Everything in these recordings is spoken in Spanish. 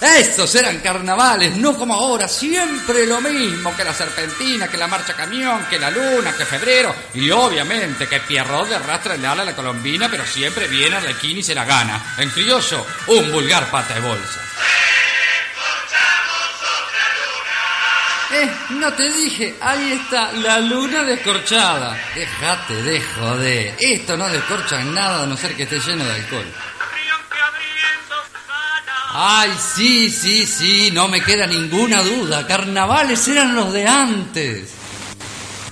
Estos eran carnavales, no como ahora, siempre lo mismo, que la serpentina, que la marcha camión, que la luna, que febrero, y obviamente que Pierrot de rastra el ala a la colombina, pero siempre viene a la y se la gana. En criollo, un vulgar pata de bolsa. Eh, no te dije, ahí está, la luna descorchada. Déjate de joder, esto no descorcha nada a no ser que esté lleno de alcohol. Ay, sí, sí, sí, no me queda ninguna duda. Carnavales eran los de antes.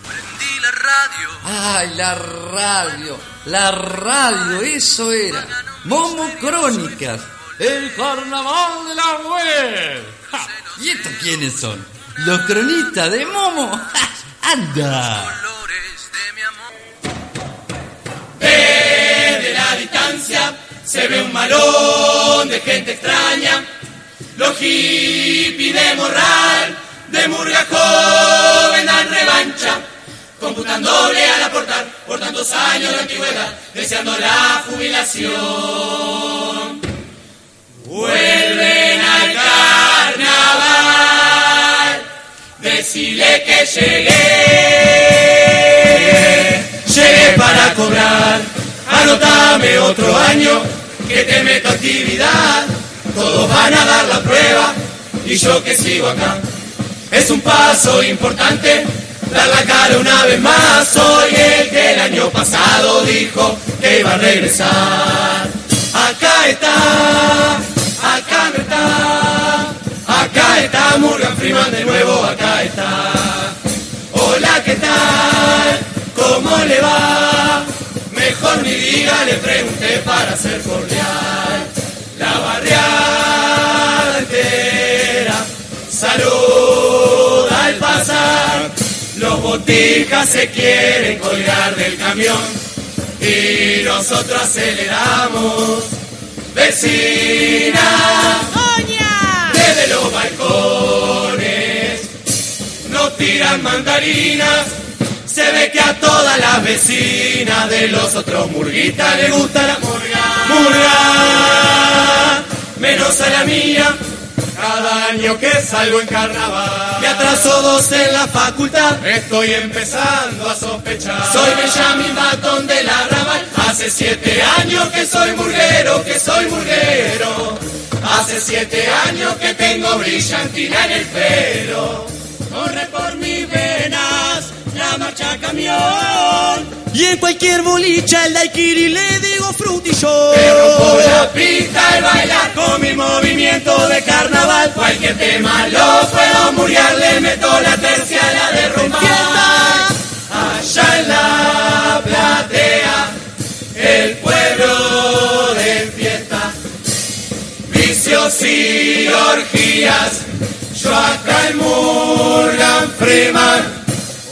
Prendí la radio. Ay, la radio, la radio, eso era. Momo Crónicas, el carnaval de la web. Ja, ¿Y estos quiénes son? Los cronistas de Momo. Ja, ¡Anda! Colores de mi amor. Desde la distancia se ve un malón de gente extraña. Los hippies de morral, de murga joven dan revancha. Computándole al aportar por tantos años de antigüedad, deseando la jubilación. Vuelven al carnaval, decirle que llegué. Llegué para cobrar, anotame otro año, que te meto actividad. Todos van a dar la prueba, y yo que sigo acá. Es un paso importante, dar la cara una vez más. Soy el que el año pasado dijo que iba a regresar. Acá está, acá no está, acá está Morgan Freeman de nuevo, acá está. Hola, ¿qué tal? ¿Cómo le va? Mejor ni diga, le pregunté para ser cordial. La barriada entera saluda al pasar. Los botijas se quieren colgar del camión y nosotros aceleramos. Vecina, desde los balcones nos tiran mandarinas. Se ve que a todas las vecinas de los otros murguitas le gusta la murga. Murga, menos a la mía. Cada año que salgo en carnaval. Me atraso dos en la facultad. Estoy empezando a sospechar. Soy Benjamin Batón de la Raval. Hace siete años que soy murguero Que soy murguero. Hace siete años que tengo brillantina en el pelo. Corre por camión Y en cualquier bolicha el daiquiri le digo frutillo. Te rompo la pista y bailar con mi movimiento de carnaval. Cualquier tema lo puedo muriar, le meto la tercia, la de rumba. Allá en la platea, el pueblo de fiesta. Vicios y orgías, yo acá en Morgan Freeman.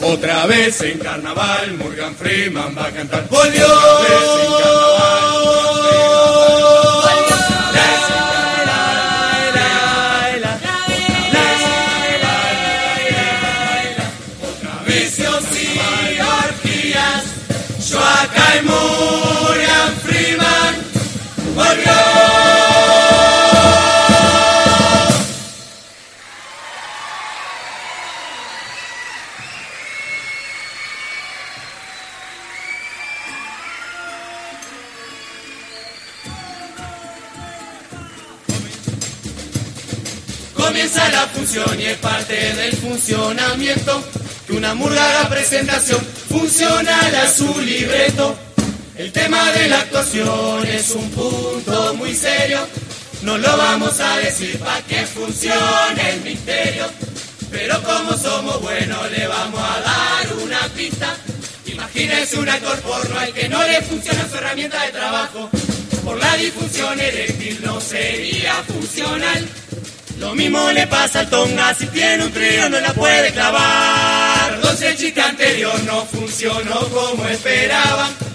Otra vez en carnaval, Morgan Freeman va a cantar. Otra vez en carnaval, función y es parte del funcionamiento que una murga presentación funcional a su libreto. El tema de la actuación es un punto muy serio, no lo vamos a decir para que funcione el misterio, pero como somos buenos le vamos a dar una pista. Imagínense un actor porno al que no le funciona su herramienta de trabajo. por la disfunción eréctil no sería funcional. Lo mismo le pasa al tonga si tiene un trío no la puede clavar. Si el chiste anterior no funcionó como esperaban.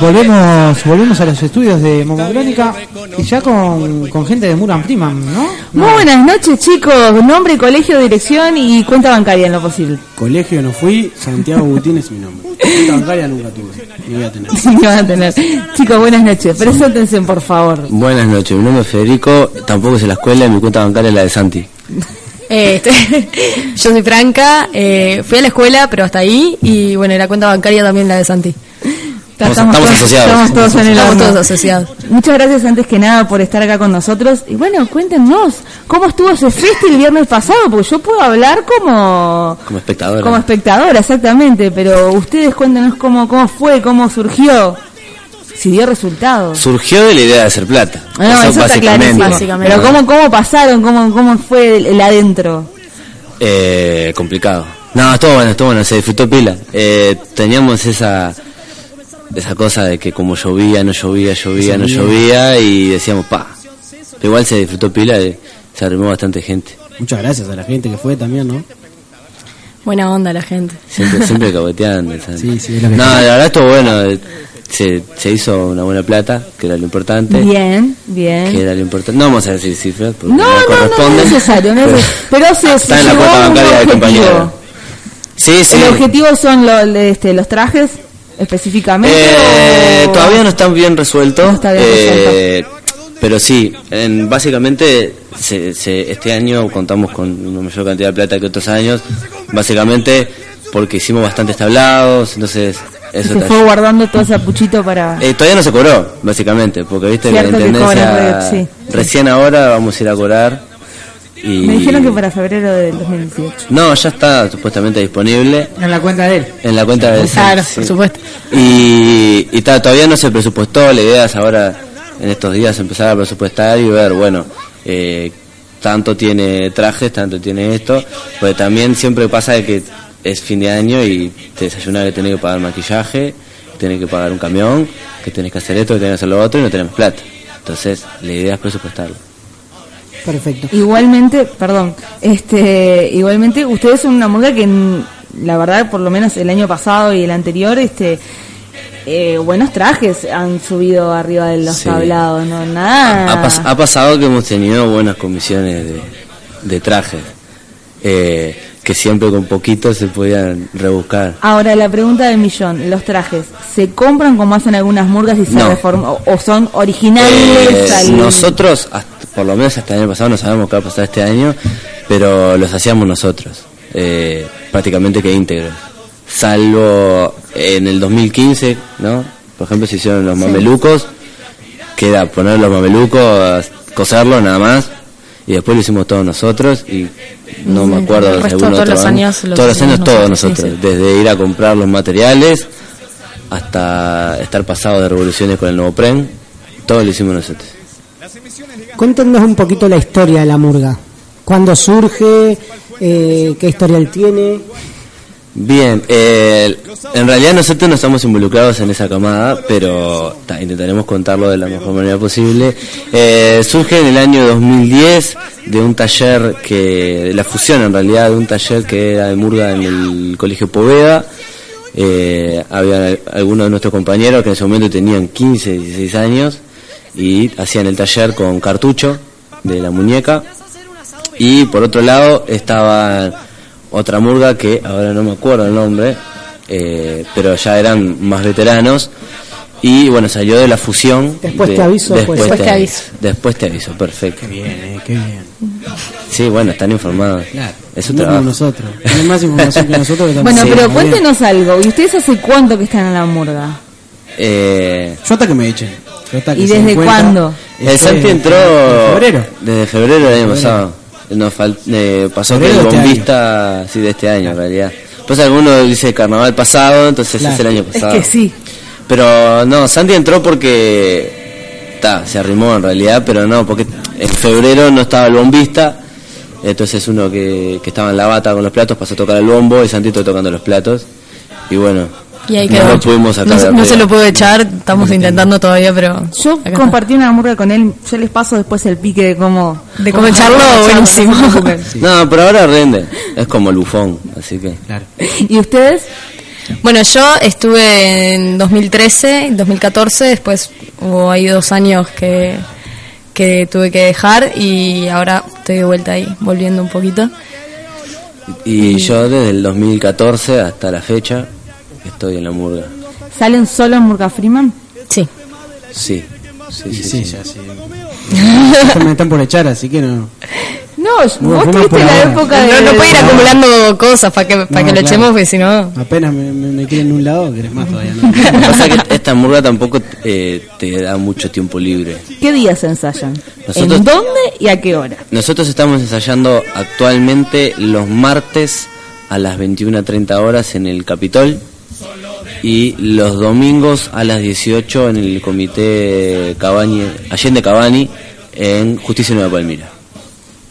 Volvemos, volvemos a los estudios de Momocrónica y ya con, con gente de Muran Freeman, ¿no? Muy buenas noches, chicos. Nombre, colegio, dirección y cuenta bancaria en lo posible. Colegio no fui, Santiago Butín es mi nombre. Cuenta bancaria nunca tuve, ni voy a tener. Sí, van a tener. Chicos, buenas noches. Preséntense, por favor. Buenas noches, mi nombre es Federico, tampoco es en la escuela y mi cuenta bancaria es la de Santi. Eh, este, yo soy Franca, eh, fui a la escuela, pero hasta ahí, y bueno, y la cuenta bancaria también la de Santi. Estamos- estamos todos- asociados. Estamos todos en el Estamos todos asociados. Muchas gracias antes que nada por estar acá con nosotros. Y bueno, cuéntenos, ¿cómo estuvo ese festi el viernes pasado? Porque yo puedo hablar como, Como espectadora. como espectadora, exactamente, pero ustedes cuéntenos cómo, cómo fue, cómo surgió, si dio resultados. Surgió de la idea de hacer plata. No, eso, está básicamente. Pero ¿cómo, cómo pasaron, cómo, cómo fue el, el adentro. Eh, complicado. No, estuvo bueno, estuvo bueno, se disfrutó pila. Eh, teníamos esa esa cosa de que como llovía, no llovía, llovía, no Llovía. y decíamos, pa. Pero igual se disfrutó pila y se arrimó bastante gente. Muchas gracias a la gente que fue también, ¿no? Buena onda la gente. Siempre, siempre caboteando. ¿sabes? Sí, sí, es lo que No, la verdad estuvo bueno. Se, se hizo una buena plata, que era lo importante. Bien, bien. Que era lo importante. No vamos a decir cifras porque No, no, no, no, no es necesario. No es pero- necesario. Pero se, Está se en la llegó cuenta a un bancaria del compañero. Sí, sí. ¿El objetivo son lo- este, los trajes específicamente? Eh, o- todavía no están bien resueltos. No está bien eh, pero sí, en, básicamente se, se- este año contamos con una mayor cantidad de plata que otros años. Básicamente porque hicimos bastantes tablados, entonces eso se fue guardando todo ese puchito para... Eh, todavía no se cobró, básicamente, porque viste que la que intendencia cobran, sí, sí. recién ahora vamos a ir a cobrar. Y Me dijeron que para febrero del 2018. No, ya está supuestamente disponible En la cuenta de él. en la cuenta de Claro, sí. por supuesto. Y, y ta- todavía no se presupuestó, la idea es ahora, en estos días, empezar a presupuestar y ver, bueno, eh, tanto tiene trajes, tanto tiene esto, porque también siempre pasa de que es fin de año y te desayunas que tenés que pagar maquillaje, que tenés que pagar un camión, que tenés que hacer esto, que tenés que hacer lo otro y no tenemos plata. Entonces, la idea es presupuestarlo. Perfecto. Igualmente, perdón, este, igualmente ustedes son una murga que la verdad, por lo menos el año pasado y el anterior, este, eh, buenos trajes han subido arriba de los Sí. tablados, no nada. Ha, pas- ha pasado que hemos tenido buenas comisiones de, de trajes, eh, que siempre con poquito se podían rebuscar. Ahora la pregunta del millón, los trajes, ¿se compran como hacen algunas murgas y se No. reforman o, o son originales? Eh, al- nosotros, hasta- por lo menos hasta el año pasado, no sabemos qué va a pasar este año, pero los hacíamos nosotros, eh, prácticamente que íntegros. Salvo en el 2015, ¿no? Por ejemplo, se hicieron los mamelucos, que era poner los mamelucos, coserlos nada más, y después lo hicimos todos nosotros, y no me acuerdo de algún todos otro los año. años lo Todos los años, todos nosotros, sí, nosotros, desde ir a comprar los materiales hasta estar pasado de revoluciones con el nuevo PREN, todo lo hicimos nosotros. Cuéntenos un poquito la historia de la murga. ¿Cuándo surge? Eh, ¿Qué historial tiene? Bien, eh, en realidad nosotros no estamos involucrados en esa camada, pero ta, intentaremos contarlo de la mejor manera posible. Eh, surge en el año 2010 de un taller que, la fusión en realidad, de un taller que era de Murga en el Colegio Poveda. Eh, había algunos de nuestros compañeros que en ese momento tenían 15, 16 años y hacían el taller con cartucho de la muñeca. Y por otro lado estaba otra murga que ahora no me acuerdo el nombre, eh, pero ya eran más veteranos. Y bueno, salió de la fusión. Después de- te aviso, Después, pues. te, Después te aviso. Después te aviso, perfecto. Qué bien, eh, qué bien. Sí, bueno, están informados. Claro. Es su no como trabajo. nosotros. Tienen más información que nosotros. que Bueno, pero cuéntenos algo. ¿Y ustedes hace cuánto que están en la murga? Eh, Yo hasta que me echen. Yo hasta que ¿Y desde cuándo? el Santi entró En febrero. desde febrero del año pasado. Nos eh, pasó que el este bombista, sí, de este año en realidad. Pues alguno dice carnaval pasado, entonces Claro. es el año Es pasado. que sí. Pero no, Santi entró porque ta, se arrimó en realidad, pero no, porque en febrero no estaba el bombista, entonces uno que, que estaba en la bata con los platos pasó a tocar el bombo y Santi estuvo tocando los platos. Y bueno, Y ahí No lo pudimos sacar no, se- no arriba. se lo puedo echar, estamos intentando todavía, pero. Yo compartí una murga con él, yo les paso después el pique de cómo... De cómo echarlo, buenísimo. no por ahora rinde. Es como el bufón, así que. Claro. ¿Y ustedes? Bueno, yo estuve en 2013, en 2014, después hubo ahí dos años que, que tuve que dejar y ahora estoy de vuelta ahí, volviendo un poquito. Y yo desde el 2014 hasta la fecha estoy en la murga. ¿Salen solo en Murga Freeman? Sí. Sí. Sí, sí, sí, sí. ya sí. Ya me están por echar, así que no. No, Murga vos tuviste la ahora. época de... No, no puede ir acumulando cosas para que, para No, que lo claro. echemos, porque si no... Apenas me, me, me quieren un lado, querés más todavía. ¿no? Lo que pasa es que esta murga tampoco eh, te da mucho tiempo libre. ¿Qué días se ensayan? Nosotros- ¿En dónde y a qué hora? Nosotros estamos ensayando actualmente los martes a las 21.30 horas en el Capitol y los domingos a las 18 en el comité Cabani, Allende Cabani en Justicia Nueva Palmira.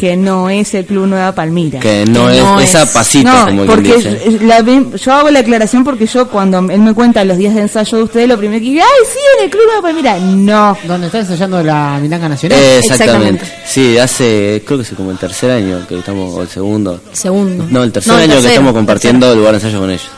Que no es el Club Nueva Palmira. Que no, es esa pasita No, como porque quien dice. la yo hago la aclaración porque yo cuando él me cuenta los días de ensayo de ustedes, lo primero que digo, ay, sí, en el Club Nueva Palmira. No. ¿Dónde está ensayando la Milanga Nacional? Exactamente. Sí, hace creo que es como el tercer año que estamos, o el segundo. Segundo. No, el tercer No, el año que estamos compartiendo lugar de ensayo con ellos.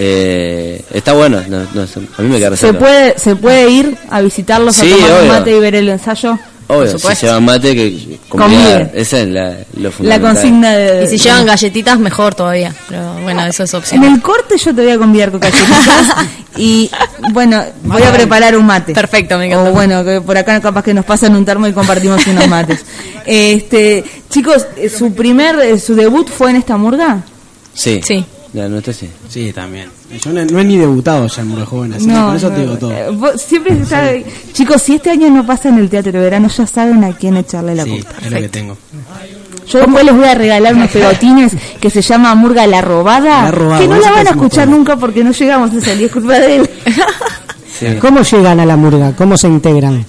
Eh, está bueno, no- no a mí me queda ¿Se puede, ¿Se puede ir a visitarlos Sí, a tomar un mate y ver el ensayo? Obvio, si llevan mate, que comida, esa es la, lo La consigna de... Y si llevan galletitas, mejor todavía. Pero bueno, eso es En opción. el corte yo te voy a convidar con galletitas y bueno, voy a preparar un mate. Perfecto, me encanta. O bueno, que por acá capaz que nos pasan un termo y compartimos unos mates. Este, chicos, su primer, eh, su debut fue en esta murga. Sí. Sí. La nuestra sí. Sí, también. Yo no, no he ni debutado ya en Murga Joven, así que No, por eso no, te digo todo. eh, vos siempre está- chicos, si este año no pasa en el Teatro de Verano, ya saben a quién echarle la Sí, culpa. es lo que tengo. Yo después les voy a regalar unos pegotines que se llama Murga La Robada, La Robada, que no la van a escuchar nunca porque no llegamos a salir, es culpa de él. ¿Cómo llegan a la murga? ¿Cómo se integran?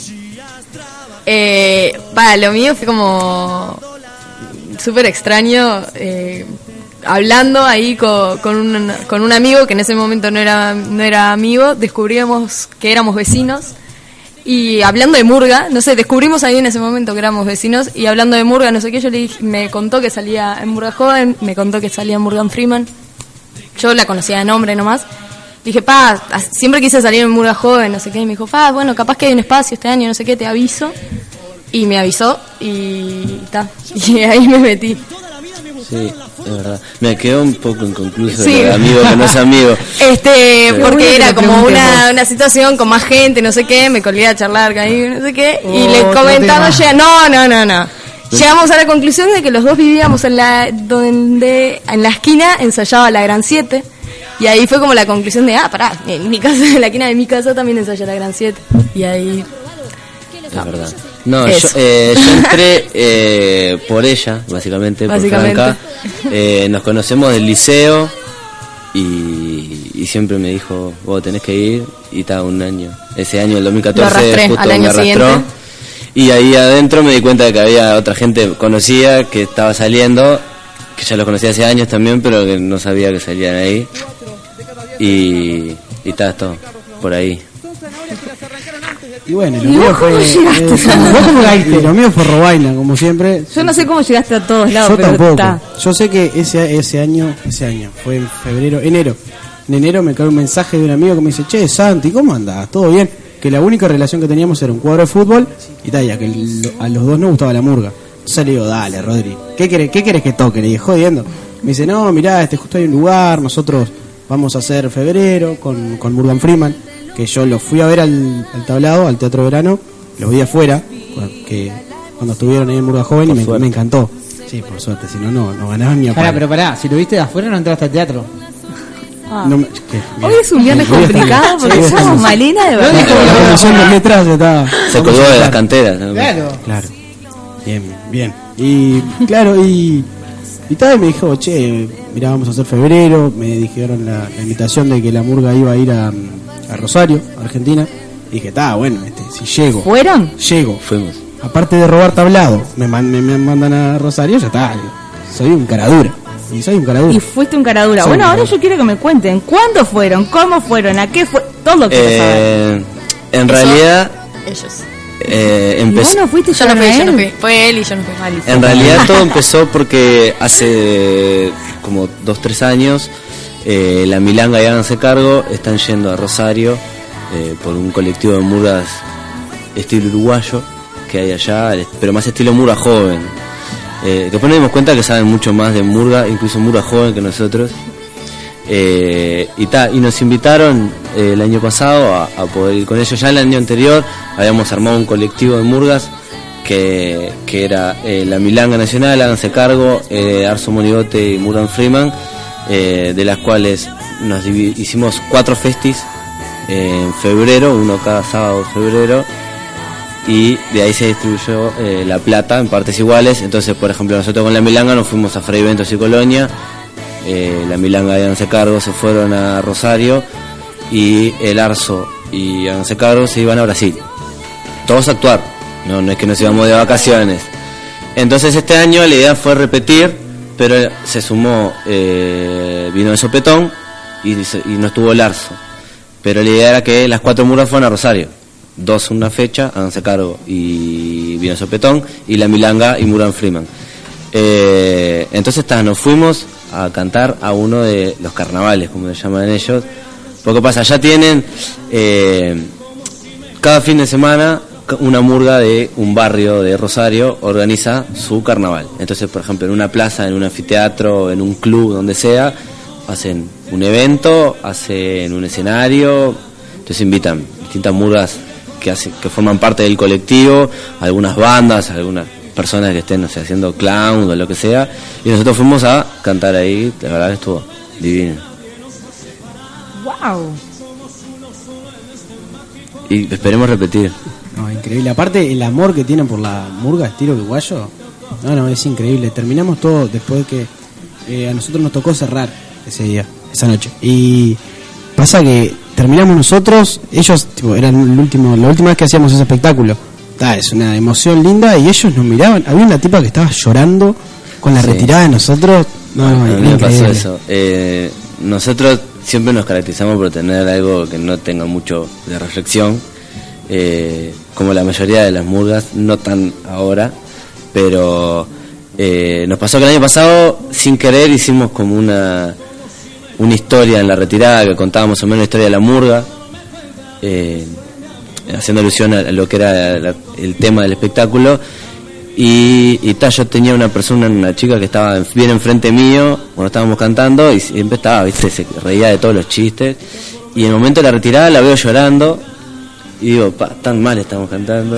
Eh, para, lo mío fue como súper extraño. eh, hablando ahí con, con, un, con un amigo que en ese momento no era, no era amigo, descubrimos que éramos vecinos. Y hablando de Murga, no sé, descubrimos ahí en ese momento que éramos vecinos. Y hablando de Murga, no sé qué, yo le dije, me contó que salía en Murga Joven, me contó que salía en Morgan Freeman. Yo la conocía de nombre nomás. Dije, pa, siempre quise salir en Murga Joven, no sé qué. Y me dijo, pa, bueno, capaz que hay un espacio este año, no sé qué, te aviso. Y me avisó y ta. Y ahí me metí. Sí, es verdad. Me quedó un poco inconcluso Sí. de amigo que no es amigo. Este, porque que era como una, una situación con más gente, no sé qué, me colgué a charlar con ahí, no sé qué, y le tema. llega, no, no, no, no. Llegamos a la conclusión de que los dos vivíamos en la, donde, en la esquina ensayaba la Gran 7, y ahí fue como la conclusión de, ah, pará, en mi casa, en la esquina de mi casa también ensaya la Gran 7, y ahí, Es verdad. No, yo, eh, yo entré eh, por ella, básicamente, Básicamente. por Franca. Eh, nos conocemos del liceo y, y siempre me dijo, vos tenés que ir, y estaba un año. Ese año, el 2014, Lo arrastré justo año me arrastró. siguiente. Y ahí adentro me di cuenta de que había otra gente conocida que estaba saliendo, que ya los conocía hace años también, pero que no sabía que salían ahí. Y, y está todo por ahí. Y bueno, lo ¿Y mío vos cómo fue. llegaste? eh, ¿Vos cómo caíste? Lo mío fue robaina, como siempre. Yo no sé cómo llegaste a todos lados, Yo pero tampoco. está. Yo sé que ese, ese año, ese año, fue en febrero, enero. En enero me cae un mensaje de un amigo que me dice, che, Santi, ¿cómo andás? ¿Todo bien? Que la única relación que teníamos era un cuadro de fútbol y tal, ya que el- a los dos nos gustaba la murga. Entonces le digo, dale, Rodri, ¿qué querés, qué querés que toque? Le dije, jodiendo. Me dice, no, mirá, este justo hay un lugar, nosotros vamos a hacer febrero con, con Morgan Freeman, que yo lo fui a ver al, al tablado, al Teatro Verano, lo vi afuera, que cuando estuvieron ahí en Murga Joven y me, me encantó. Sí, por suerte, si no, no, no ganaban ni a Pará, pero pará, si lo viste de afuera no entraste al teatro. No me-. Hoy es un viernes complicado porque somos. Malena de No, verdad. está. Se colgó de las canteras. ¿no? Claro. Claro. Bien, bien. Y claro, y, y tal, me dijo, che, mirá, vamos a hacer febrero. Me dijeron la, la invitación de que la murga iba a ir a, a Rosario, Argentina. Y dije, está, bueno, este, si llego. ¿Fueron? Llego. Fuimos. Aparte de robar tablado, me, man- me, me mandan a Rosario, ya está. Soy un caradura. Y soy un caradura. Y fuiste un caradura. Soy bueno, un ahora caradura. yo quiero que me cuenten cuándo fueron, cómo fueron, a qué fue, todo lo que Eh, en realidad, Ellos. eh, empezó. no fuiste Yo no fui, yo no fui. Fue él y yo no fui. En realidad todo empezó porque hace como dos, tres años eh, la Milanga y Háganse Cargo están yendo a Rosario eh, por un colectivo de murgas estilo uruguayo que hay allá, pero más estilo murga joven. Eh, después nos dimos cuenta que saben mucho más de murga, incluso murga joven que nosotros. Eh, y, nos invitaron el año pasado a, poder ir con ellos. Ya el año anterior habíamos armado un colectivo de murgas que, era la Milanga Nacional, háganse cargo, Arso Monigote y Muran Freeman, eh, de las cuales nos hicimos cuatro festis eh, en febrero, uno cada sábado de febrero, y de ahí se distribuyó eh, la plata en partes iguales. Entonces, por ejemplo, nosotros con la Milanga nos fuimos a Fray Ventos y Colonia, la Milanga y Háganse Cargo se fueron a Rosario, y el Arso y Háganse Cargo se iban a Brasil. Todos a actuar, no, no es que nos íbamos de vacaciones. Entonces este año la idea fue repetir, pero se sumó eh, vino de sopetón y, no estuvo el Arso. Pero la idea era que las cuatro muras fueran a Rosario. Dos una fecha, háganse cargo, y vino de sopetón, y la Milanga y Muran Freeman. Eh, entonces ta, nos fuimos a cantar a uno de los carnavales, como le llaman ellos. Porque pasa, ya tienen eh, cada fin de semana una murga de un barrio de Rosario organiza su carnaval. Entonces, por ejemplo, en una plaza, en un anfiteatro, en un club, donde sea, hacen un evento, hacen un escenario, entonces invitan distintas murgas que hacen, que forman parte del colectivo, algunas bandas, algunas personas que estén no sé, haciendo clown o lo que sea, y nosotros fuimos a cantar ahí, la verdad estuvo divino. Wow. Y esperemos repetir. No, increíble. Aparte, el amor que tienen por la murga estilo uruguayo, no, no, es increíble. Terminamos todo después de que eh, a nosotros nos tocó cerrar ese día, esa noche. Y pasa que terminamos nosotros, ellos, tipo, eran el último, la última vez que hacíamos ese espectáculo. Es una emoción linda y ellos nos miraban. Había una tipa que estaba llorando con la Sí. retirada de nosotros. No, no, mí me pasó eso. Eh, nosotros siempre nos caracterizamos por tener algo que no tenga mucho de reflexión, eh, como la mayoría de las murgas, no tan ahora, pero eh, nos pasó que el año pasado, sin querer, hicimos como una, una historia en la retirada que contaba más o menos la historia de la murga, eh, haciendo alusión a lo que era el tema del espectáculo. Y, y ta, yo tenía una persona, una chica que estaba en- bien enfrente mío cuando estábamos cantando y siempre estaba, viste, se reía de todos los chistes. Y en el momento de la retirada la veo llorando y digo, pa, tan mal estamos cantando.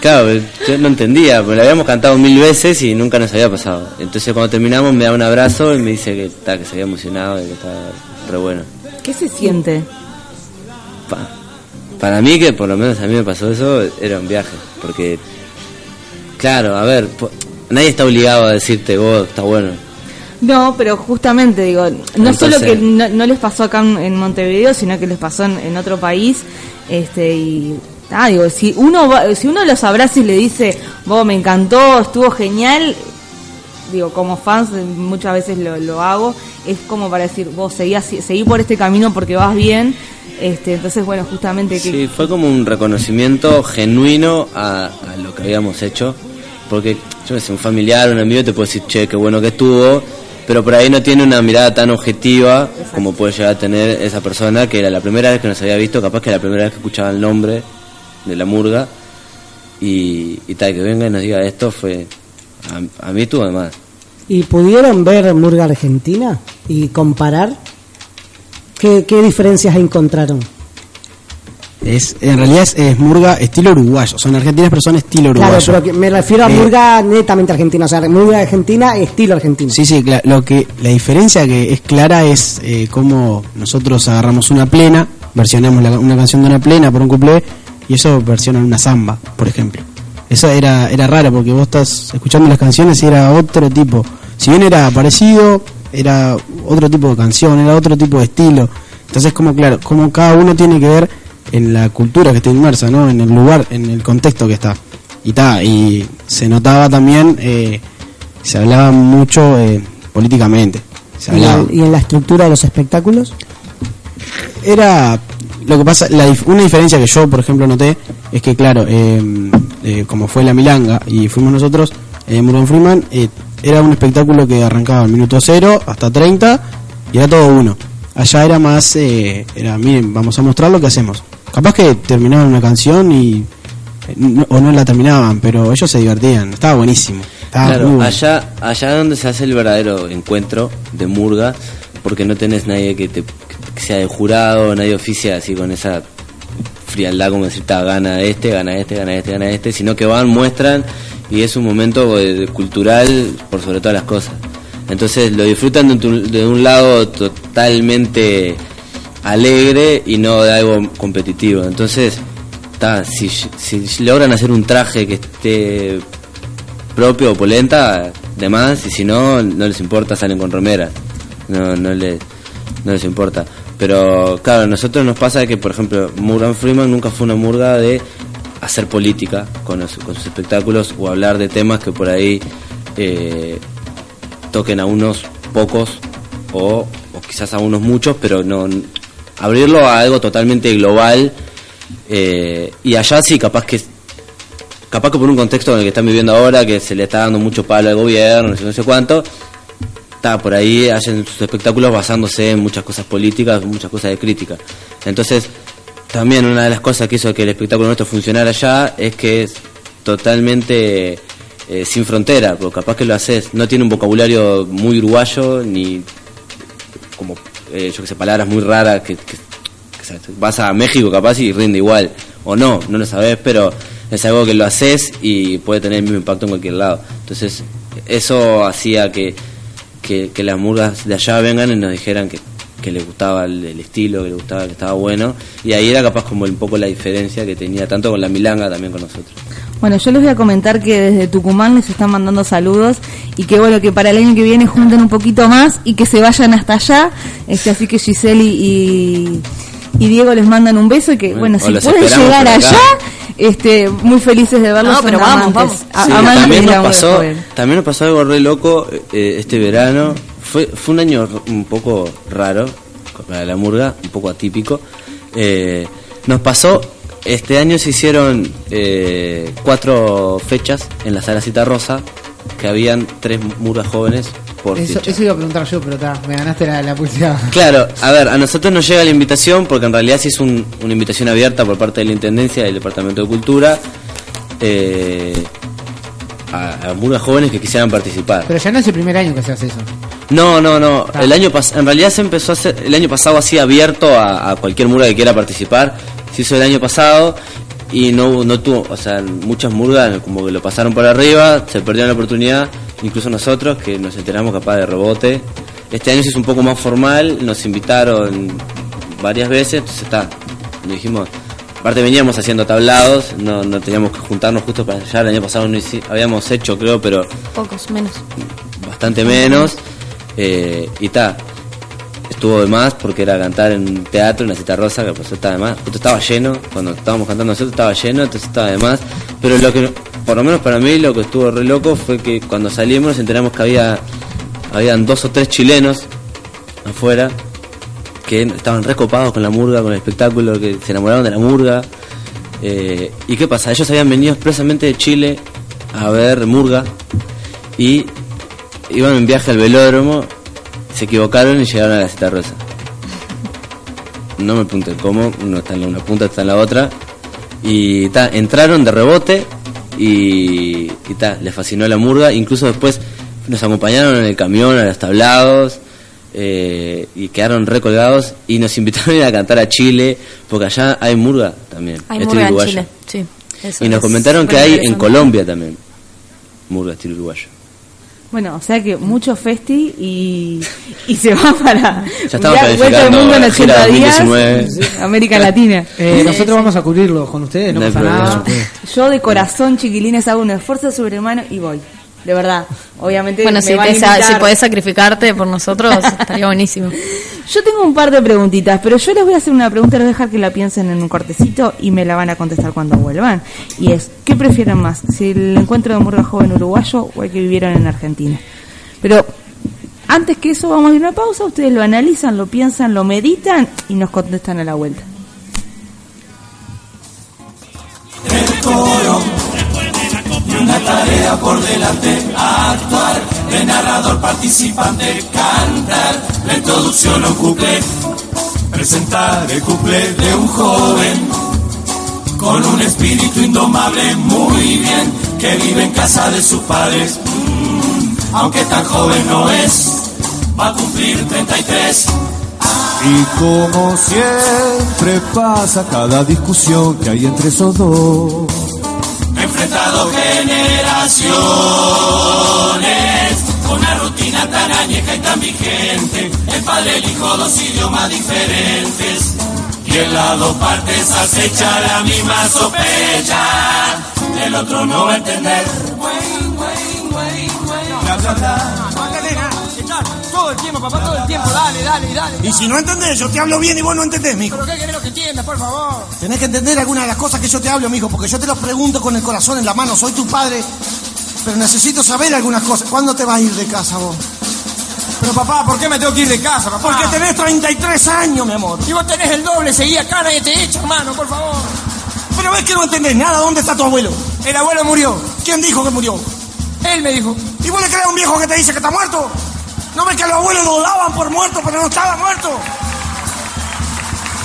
Claro, yo no entendía, porque la habíamos cantado mil veces y nunca nos había pasado. Entonces cuando terminamos me da un abrazo y me dice que, ta, que se había emocionado y que estaba re bueno. ¿Qué se siente? Pa- para mí, que por lo menos a mí me pasó eso, era un viaje. Porque, claro, a ver, po- nadie está obligado a decirte, vos, está bueno. No, pero justamente digo, no Entonces- solo que no, no les pasó acá en, Montevideo, sino que les pasó en, en otro país, este y ah, digo, si uno va- si uno los abraza y le dice, vos me encantó, estuvo genial, digo, como fans eh, muchas veces lo, lo hago, es como para decir, vos seguí, así- seguí por este camino porque vas bien, este entonces bueno, justamente que Sí, fue como un reconocimiento genuino a, a lo que habíamos hecho. Porque, yo no sé, un familiar, un amigo te puede decir, che, qué bueno que estuvo, pero por ahí no tiene una mirada tan objetiva como puede llegar a tener esa persona que era la primera vez que nos había visto, capaz que la primera vez que escuchaba el nombre de la murga. Y, y tal, que venga y nos diga esto fue. A, a mí estuvo de más. ¿Y pudieron ver Murga Argentina y comparar? ¿Qué, qué diferencias encontraron? Es, en realidad es, es murga estilo uruguayo. Son argentinas, pero son estilo Claro, uruguayo. pero que me refiero a Eh, Murga netamente argentina, o sea, Murga Argentina, estilo argentino. Sí, sí, lo que la diferencia que es clara es eh, cómo nosotros agarramos una plena, versionamos la- una canción de una plena por un cuplé y eso versionan una samba, por ejemplo. Eso era era raro porque vos estás escuchando las canciones y era otro tipo. Si bien era parecido, era otro tipo de canción, era otro tipo de estilo. Entonces, como claro, como cada uno tiene que ver en la cultura que está inmersa, ¿no? En el lugar, en el contexto que está. Y ta, y se notaba también eh, se hablaba mucho, eh, políticamente. Se ¿Y, hablaba. en- y en la estructura de los espectáculos? Era lo que pasa, la una diferencia que yo, por ejemplo, noté es que, claro, eh, eh, como fue la Milanga y fuimos nosotros, eh, Morgan Freeman, eh, era un espectáculo que arrancaba al minuto cero hasta 30 y era todo uno. Allá era más, eh, era, miren, vamos a mostrar lo que hacemos. Capaz que terminaban una canción y eh, no- o no la terminaban, pero ellos se divertían. Estaba buenísimo. Estaba Claro, muy bueno. allá, allá donde se hace el verdadero encuentro de murga, porque no tenés nadie que, te, que sea de jurado, nadie oficia así con esa frialdad como decir, "Ta, gana este, gana este, gana este, gana este, sino que van, muestran y es un momento eh, cultural por sobre todas las cosas. Entonces lo disfrutan de un, de un lado totalmente alegre y no de algo competitivo. Entonces, si, si logran hacer un traje que esté propio o polenta, de más, y si no, no les importa, salen con romera. No, no, les, no les importa. Pero claro, a nosotros nos pasa que, por ejemplo, Morgan Freeman nunca fue una murga de hacer política con, los- con sus espectáculos o hablar de temas que por ahí eh, toquen a unos pocos o, o quizás a unos muchos, pero no abrirlo a algo totalmente global. eh, y allá sí, capaz que capaz que por un contexto en el que están viviendo ahora, que se le está dando mucho palo al gobierno, no sé, cuánto, está por ahí hacen sus espectáculos basándose en muchas cosas políticas, muchas cosas de crítica. Entonces, también una de las cosas que hizo que el espectáculo nuestro funcionara allá es que es totalmente eh, sin frontera, porque capaz que lo haces, no tiene un vocabulario muy uruguayo, ni como, eh, yo que sé, palabras muy raras que, que- vas a México capaz y rinde igual, o no, no lo sabes, pero es algo que lo haces y puede tener el mismo impacto en cualquier lado. Entonces, eso hacía que, que, que las murgas de allá vengan y nos dijeran que, que les gustaba el, el estilo, que les gustaba, que estaba bueno, y ahí era capaz como un poco la diferencia que tenía, tanto con la milanga también con nosotros. Bueno, yo les voy a comentar que desde Tucumán les están mandando saludos y que bueno, que para el año que viene junten un poquito más y que se vayan hasta allá. Este, así que Giseli y, y Diego les mandan un beso y que bueno, si pueden llegar allá, este, muy felices de verlos. No, pero vamos, amantes, vamos. a- Sí, también nos pasó, también nos pasó algo re loco eh, este verano. Fue, fue un año un poco raro para la murga, un poco atípico. Eh, nos pasó, este año se hicieron eh, cuatro fechas en la sala Cita Rosa, que habían tres murgas jóvenes por Eso, fecha. eso iba a preguntar yo, pero está, me ganaste la, la publicidad. Claro, a ver, a nosotros nos llega la invitación porque en realidad sí es un- una invitación abierta por parte de la Intendencia del Departamento de Cultura eh, a, a murgas jóvenes que quisieran participar. Pero ya no es el primer año que se hace eso. No, no, no. Ah. El año pas en realidad se empezó a hacer, el año pasado así abierto a, a cualquier murga que quiera participar. Se hizo el año pasado y no, no tuvo, o sea, muchas murgas como que lo pasaron por arriba, se perdieron la oportunidad, incluso nosotros que nos enteramos capaz de rebote. Este año se hizo un poco más formal, nos invitaron varias veces, entonces está, le dijimos, aparte veníamos haciendo tablados, no, no teníamos que juntarnos justo para allá, el año pasado no habíamos hecho creo, pero Pocos, menos. bastante menos. Eh, y ta, estuvo de más porque era cantar en un teatro, en la cita rosa, que pues estaba de más. Justo estaba lleno, cuando estábamos cantando nosotros estaba lleno, entonces estaba de más. Pero lo que, por lo menos para mí, lo que estuvo re loco fue que cuando salimos nos enteramos que había, habían dos o tres chilenos afuera que estaban recopados con la murga, con el espectáculo, que se enamoraron de la murga. Eh, ¿Y qué pasa? Ellos habían venido expresamente de Chile a ver murga y iban en viaje al velódromo, se equivocaron y llegaron a la cita rosa. No me pregunten cómo, uno está en una punta, está en la otra. Y ta, entraron de rebote y, y ta, les fascinó la murga. Incluso después nos acompañaron en el camión a los tablados eh, y quedaron recolgados y nos invitaron a ir a cantar a Chile, porque allá hay murga también. Hay estilo murga en. Chile, sí. Eso Y nos comentaron que hay en. Colombia también murga estilo uruguayo. Bueno, o sea que mucho festi y, y se va para Ya vuelta planificando mundo en la 80 gira días, 2019. América Latina. Eh, nosotros vamos a cubrirlo con ustedes, no, No hay pasa problema. nada. Yo de corazón, chiquilines, hago un esfuerzo sobrehumano y voy. De verdad. Obviamente Bueno, me si, van a te sa- invitar. si podés sacrificarte por nosotros, estaría buenísimo. Yo tengo un par de preguntitas, pero yo les voy a hacer una pregunta, les voy a dejar que la piensen en un cortecito y me la van a contestar cuando vuelvan. Y es, ¿qué prefieren más? ¿Si el encuentro de Murga joven uruguayo o el que vivieron en Argentina? Pero Antes que eso, vamos a ir a una pausa. Ustedes lo analizan, lo piensan, lo meditan y nos contestan a la vuelta. y una por delante, actuar, de narrador participante, cantar, la introducción o couple, presentar el couple de un joven, con un espíritu indomable, muy bien, que vive en casa de sus padres, Mm, aunque tan joven no es, va a cumplir 33. Y como siempre pasa cada discusión que hay entre esos dos. Enfrentado generaciones con una rutina tan añeja y tan vigente. El padre, el hijo, dos idiomas diferentes. Y en las dos partes acecha la misma sospecha. El otro no va a entender. Bla, bla, bla. Papá, todo el tiempo. Dale, dale, dale. Y si no entendés, yo te hablo bien y vos no entendés, mijo. ¿Pero qué querés que entiendas, por favor? Tenés que entender alguna de las cosas que yo te hablo, mijo, porque yo te lo pregunto con el corazón en la mano. Soy tu padre, pero necesito saber algunas cosas. ¿Cuándo te vas a ir de casa vos? Pero papá, ¿por qué me tengo que ir de casa, papá? Porque tenés 33 años, mi amor. Y vos tenés el doble, seguí acá, nadie te echa, hermano, por favor. Pero ves que no entendés nada. ¿Dónde está tu abuelo? El abuelo murió. ¿Quién dijo que murió? Él me dijo. ¿Y vos le crees a un viejo que te dice que está muerto? ¿No ves que los abuelos lo daban por muerto, pero no estaba muerto?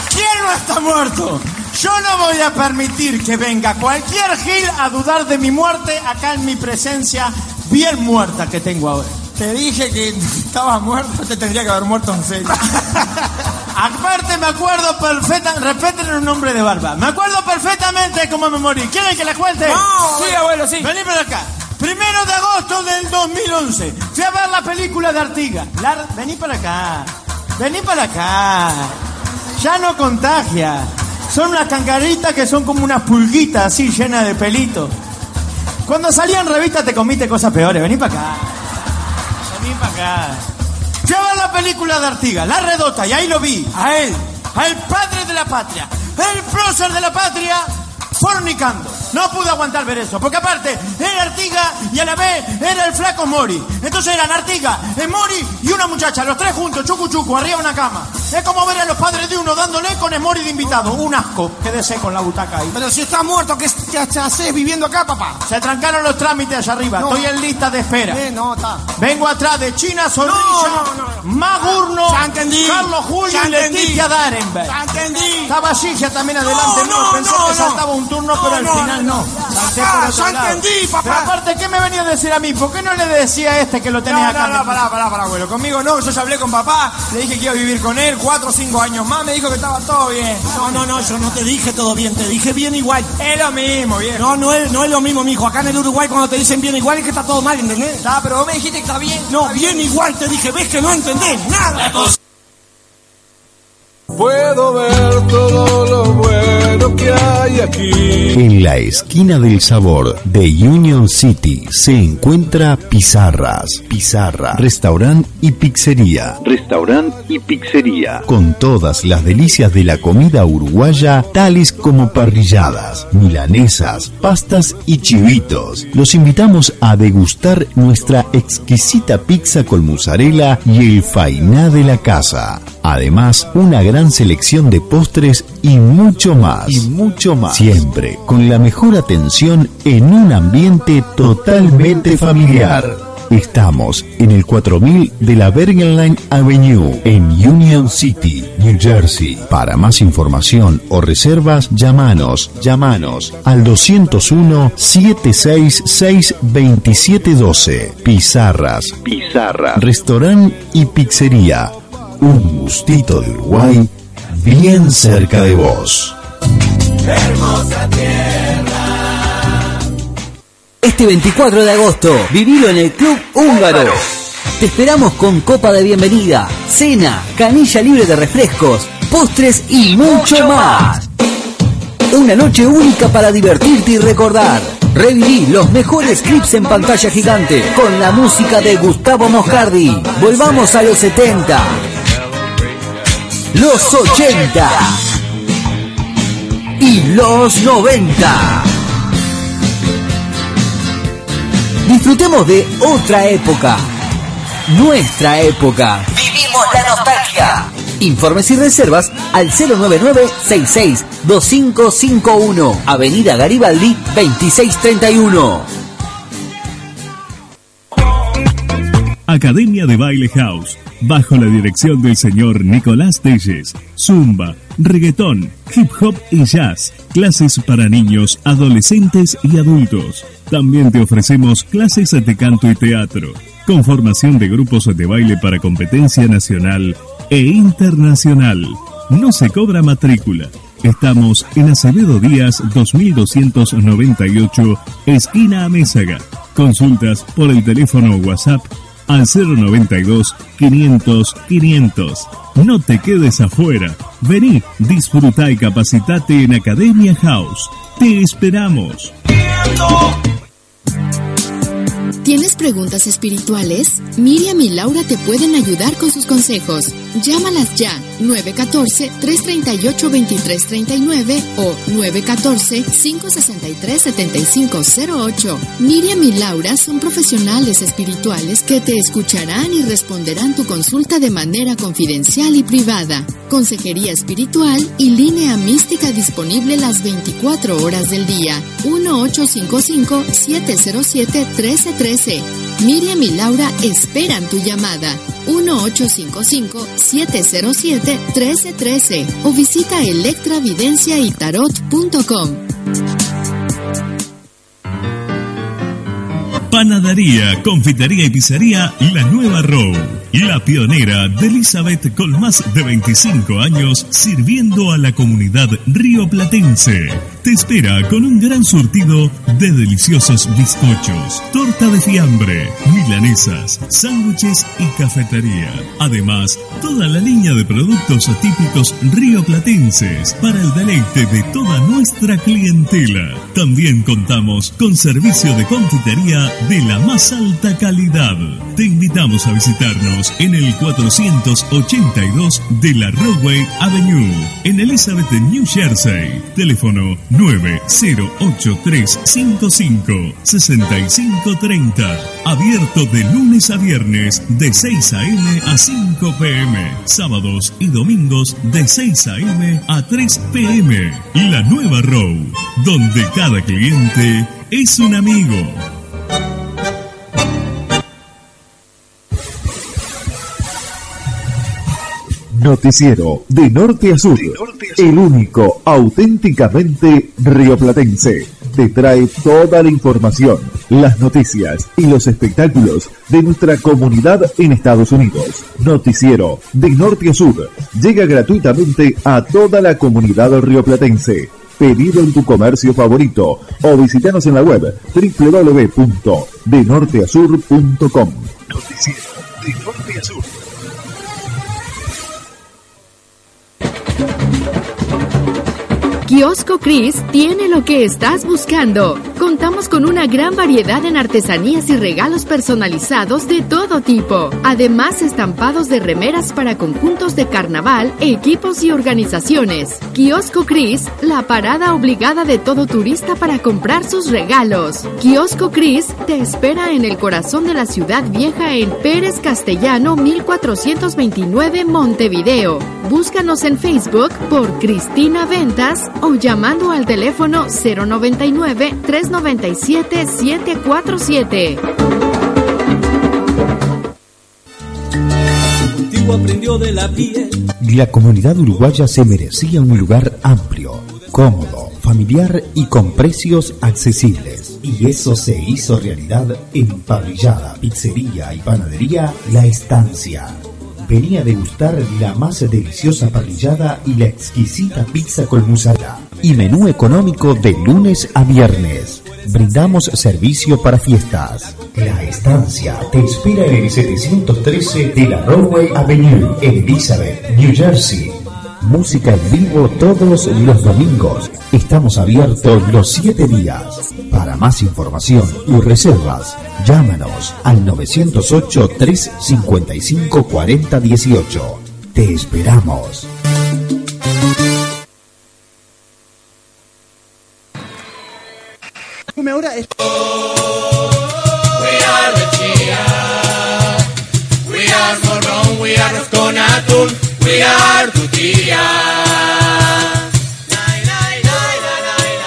¿Quién no está muerto? Yo no voy a permitir que venga cualquier gil a dudar de mi muerte acá en mi presencia bien muerta que tengo ahora. Te dije que estabas muerto, te tendría que haber muerto en serio. Aparte me acuerdo perfectamente, respeten un nombre de barba, me acuerdo perfectamente cómo me morí. ¿Quieren que la cuente? No, sí, abuelo, sí. Vení para acá. Primero de agosto del 2011, fui a la película de Artiga. La- Vení para acá, vení para acá. Ya no contagia. Son unas cancaritas que son como unas pulguitas así llenas de pelitos. Cuando salía en revista te comiste cosas peores. Vení para acá. Vení para acá. Fui a ver la película de Artigas, La Redota, y ahí lo vi. A él, al padre de la patria, el prócer de la patria, fornicando. No pude aguantar ver eso, porque aparte era Artiga y a la vez era el flaco Mori. Entonces eran Artiga, el Mori y una muchacha, los tres juntos, chucu chucu, arriba de una cama. Es como ver a los padres de uno dándole con el Mori de invitado. Un asco, quédese con la butaca ahí. Pero si está muerto, ¿qué te haces viviendo acá, papá? Se trancaron los trámites allá arriba, No. estoy en lista de espera. Eh, no, está. Vengo atrás de China Zorrilla, No, no, no, Magurno. Carlos Julio y. Leticia Darenberg. Ya entendí. Estaba Gigia también adelante No, pensé no, que saltaba un turno, No, pero al no, final no. Salté Ah, por otro ya lado. entendí, papá. Pero aparte, ¿qué me venía a decir a mí? ¿Por qué no le decía a este que lo tenés acá? no, no, pará, pará, pará, abuelo. Conmigo no, yo ya hablé con papá, le dije que iba a vivir con él cuatro o cinco años más, me dijo que estaba todo bien. No, no, no, yo no te dije todo bien, te dije bien igual. Es lo mismo, bien. No, no es, no es lo mismo, mijo. Acá en el Uruguay cuando te dicen bien igual es que está todo mal, ¿entendés? Ah, pero vos me dijiste que está bien. No, bien igual te dije, ves que no entendés nada. Puedo ver todo lo aquí. En la esquina del sabor de Union City se encuentra Pizarras. Pizarra, restaurante y pizzería. Restaurante y pizzería. Con todas las delicias de la comida uruguaya, tales como parrilladas, milanesas, pastas y chivitos. Los invitamos a degustar nuestra exquisita pizza con mozzarella y el fainá de la casa. Además, una gran selección de postres y mucho más. Y mucho más. Siempre con la mejor atención en un ambiente totalmente familiar. Estamos en el 4000 de la Bergen Line Avenue en Union City, New Jersey. Para más información o reservas, llámanos, llámanos al 201 766 2712. Pizarras, Pizarra, restaurante y pizzería. Un gustito de Uruguay bien cerca de vos. Hermosa tierra. Este 24 de agosto, vivilo en el Club Húngaro. Te esperamos con copa de bienvenida, cena, canilla libre de refrescos, postres y mucho más. Una noche única para divertirte y recordar. Reviví los mejores clips en pantalla gigante con la música de Gustavo Moscardi. Volvamos a los 70. Los 80. Y los 90. Disfrutemos de otra época. nuestra época. Vivimos la nostalgia. Informes y reservas al 099-662551, Avenida Garibaldi 2631. Academia de Baile House, bajo la dirección del señor Nicolás Telles. Zumba, reggaetón, hip hop y jazz. Clases para niños, adolescentes y adultos. También te ofrecemos clases de canto y teatro, con formación de grupos de baile para competencia nacional e internacional. No se cobra matrícula. Estamos en Acevedo Díaz 2298, esquina Amézaga. Consultas por el teléfono WhatsApp al 092 500 500. No te quedes afuera. Vení, disfruta y capacitate en Academia House. Te esperamos. ¿Tienes preguntas espirituales? Miriam y Laura te pueden ayudar con sus consejos. Llámalas ya 914-338-2339 o 914-563-7508. Miriam y Laura son profesionales espirituales que te escucharán y responderán tu consulta de manera confidencial y privada. Consejería espiritual y línea mística disponible las 24 horas del día. 1855-707-1313. Miriam y Laura esperan tu llamada. 1855-707-1313 o visita electravidenciaytarot.com. Panadería, confitería y pizzería La Nueva Row. La pionera de Elizabeth con más de 25 años sirviendo a la comunidad rioplatense. Te espera con un gran surtido de deliciosos bizcochos, torta de fiambre, milanesas, sándwiches y cafetería. Además, toda la línea de productos típicos rioplatenses para el deleite de toda nuestra clientela. También contamos con servicio de confitería de la más alta calidad. Te invitamos a visitarnos en el 482 de la Roadway Avenue, en Elizabeth, New Jersey. Teléfono 908-355-6530. Abierto de lunes a viernes de 6 a.m. a 5 p.m. Sábados y domingos de 6 a.m. a 3 p.m. La Nueva Row, donde cada cliente es un amigo. Noticiero de norte a sur, el único auténticamente rioplatense. Te trae toda la información, las noticias y los espectáculos de nuestra comunidad en Estados Unidos. Noticiero de norte a sur llega gratuitamente a toda la comunidad rioplatense. Pedido en tu comercio favorito o visítanos en la web www.denorteasur.com. Noticiero de norte a sur. Kiosco Cris tiene lo que estás buscando. Contamos con una gran variedad en artesanías y regalos personalizados de todo tipo. Además, estampados de remeras para conjuntos de carnaval, equipos y organizaciones. Kiosco Cris, la parada obligada de todo turista para comprar sus regalos. Kiosco Cris te espera en el corazón de la ciudad vieja en Pérez Castellano 1429 Montevideo. Búscanos en Facebook por Cristina Ventas o llamando al teléfono 099 390 la comunidad uruguaya se merecía un lugar amplio, cómodo, familiar y con precios accesibles. Y eso se hizo realidad en Parrillada, Pizzería y Panadería La Estancia. Venía a degustar la más deliciosa parrillada y la exquisita pizza con. Y menú económico de lunes a viernes. Brindamos servicio para fiestas. La estancia te espera en el 713 de la Broadway Avenue en Elizabeth, New Jersey. Música en vivo todos los domingos. Estamos abiertos los 7 días. Para más información y reservas, llámanos al 908-355-4018. Te esperamos.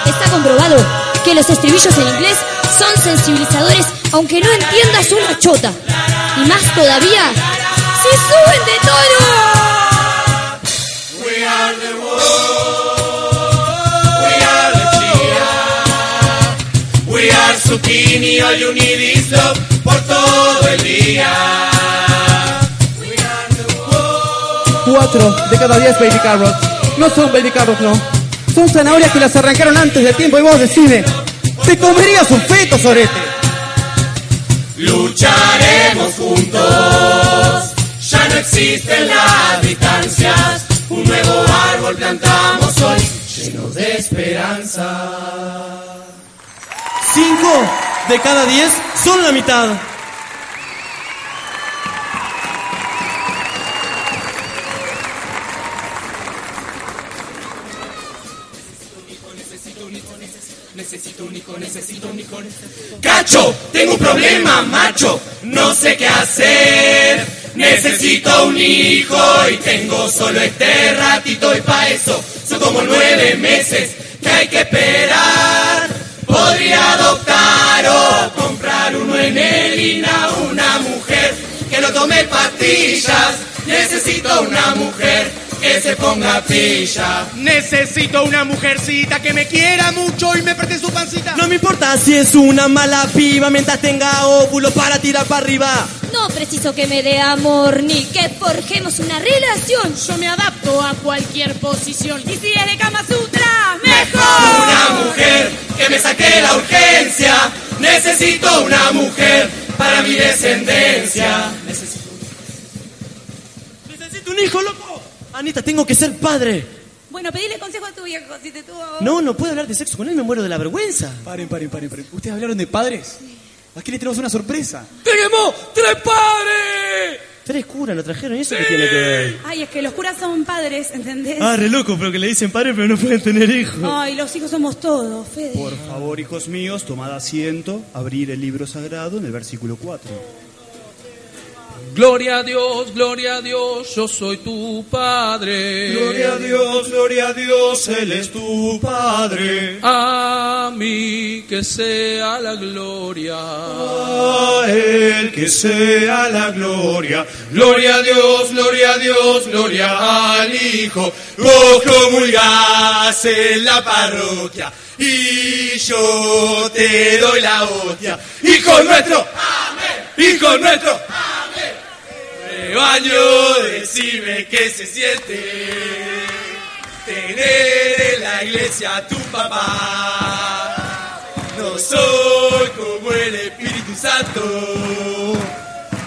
Está comprobado que los estribillos en inglés son sensibilizadores aunque no entiendas una chota. Y más todavía, si suben de tono. Zucchini, is love por todo el día. Cuatro de cada diez baby carrots. No son baby carrots, no. Son zanahorias que las arrancaron antes del tiempo y vos decides. ¿Te comerías un feto, sorete? Lucharemos juntos, ya no existen las distancias. Un nuevo árbol plantamos hoy, lleno de esperanza. Cinco de cada diez son la mitad. Necesito un hijo, necesito un hijo. Cacho, tengo un problema, macho. No sé qué hacer. Necesito un hijo y tengo solo este ratito y pa' eso son como nueve meses que hay que esperar. Adoptar o comprar uno en el INA, una mujer que no tome pastillas. Necesito una mujer que se ponga pilla. Necesito una mujercita que me quiera mucho y me preste su pancita. No me importa si es una mala piba mientras tenga óvulos para tirar para arriba. No preciso que me dé amor ni que forjemos una relación. Yo me adapto a cualquier posición. Y si es de Kama Sutra. Una mujer que me saque la urgencia. Necesito una mujer para mi descendencia. Necesito Necesito un hijo, loco. Anita, tengo que ser padre. Bueno, pedile consejo a tu viejo si te tuvo. No, no puedo hablar de sexo con él, me muero de la vergüenza. Paren, paren, paren, paren. ¿Ustedes hablaron de padres? Aquí les tenemos una sorpresa. ¡Tenemos tres padres! Tres curas lo trajeron, ¿y eso qué tiene que ver? Ay, es que los curas son padres, ¿entendés? Ah, re loco, pero que le dicen padre, pero no pueden tener hijos. Ay, los hijos somos todos, Fede. Por favor, hijos míos, tomad asiento, abrir el libro sagrado en el versículo 4. Gloria a Dios, gloria a Dios, yo soy tu padre. Gloria a Dios, gloria a Dios, Él es tu Padre. A mí que sea la gloria. A Él que sea la gloria. Gloria a Dios, gloria a Dios, gloria al Hijo. Vos comulgás en la parroquia y yo te doy la hostia. Hijo nuestro, amén. Hijo nuestro, amén. Rebaño, decime qué se siente tener en la iglesia a tu papá. No soy como el Espíritu Santo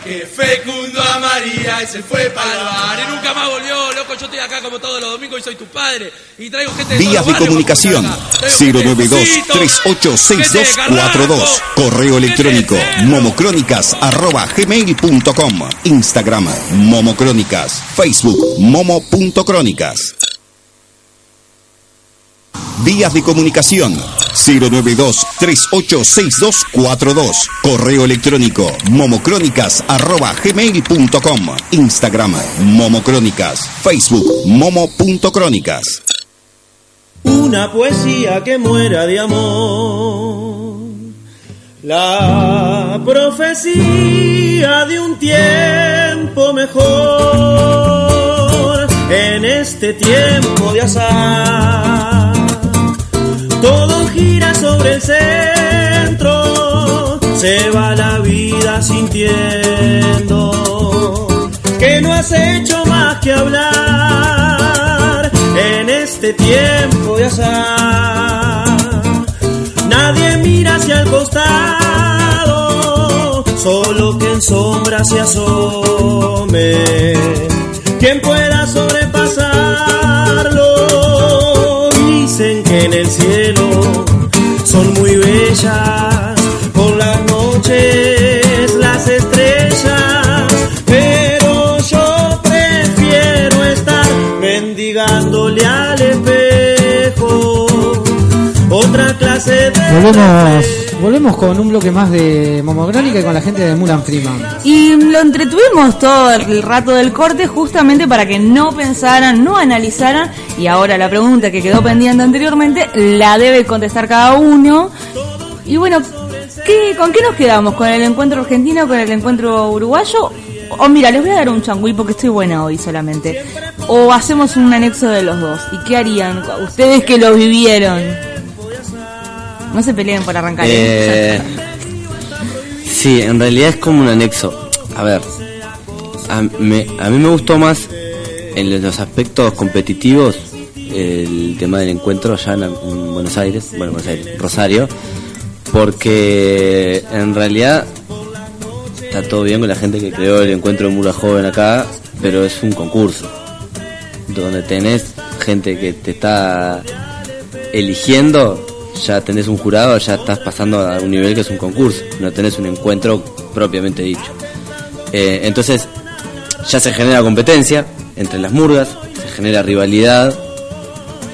que fecundó a María y se fue para el bar. Y nunca más volvió, loco. Yo estoy acá como todos los domingos y soy tu padre. Y traigo gente de Vías de comunicación para acá. Traigo gente de Josito, 092-386242. Correo electrónico momocrónicas.gmail.com Instagram momocrónicas. Facebook momo.crónicas. Vías de comunicación 092-386242. Correo electrónico momocrónicas.gmail.com Instagram momocrónicas. Facebook momo.crónicas. Una poesía que muera de amor. La profecía de un tiempo mejor. En este tiempo de azar. El centro. Se va la vida sintiendo que no has hecho más que hablar en este tiempo de azar. Nadie mira hacia el costado, solo que en sombra se asome. Quien pueda las noches, las estrellas, pero yo prefiero estar mendigándole al espejo otra clase de Volvemos, volvemos con un bloque más de Momogrónica y con la gente de Mulan Freeman. Y lo entretuvimos todo el rato del corte justamente para que no pensaran, no analizaran. Y ahora la pregunta que quedó pendiente anteriormente la debe contestar cada uno. Y bueno, ¿qué, ¿con qué nos quedamos? ¿Con el encuentro argentino con el encuentro uruguayo? O mira, les voy a dar un changüí porque estoy buena hoy solamente. O hacemos un anexo de los dos. ¿Y qué harían ustedes que lo vivieron? No se peleen por arrancar. ¿eh? Eh, sí, en realidad es como un anexo. A ver, a, me- a mí me gustó más en los aspectos competitivos el tema del encuentro allá en Buenos Aires, bueno, Buenos Aires, Rosario, porque en realidad está todo bien con la gente que creó el encuentro de Mura Joven acá, pero es un concurso donde tenés gente que te está eligiendo, ya tenés un jurado, ya estás pasando a un nivel que es un concurso, no tenés un encuentro propiamente dicho. Eh, entonces, ya se genera competencia entre las murgas, se genera rivalidad,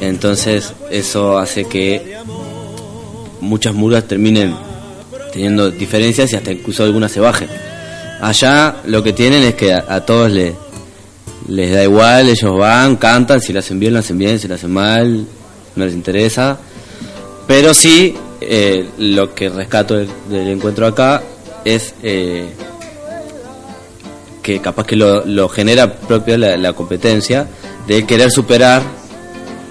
entonces eso hace que muchas murgas terminen teniendo diferencias y hasta incluso algunas se bajen. Allá lo que tienen es que a, todos le, les da igual, ellos van, cantan, si lo hacen bien, lo hacen bien, si lo hacen mal, no les interesa. Pero sí, eh, lo que rescato del, del encuentro acá es eh, que capaz que lo, lo genera propia la, la competencia de querer superar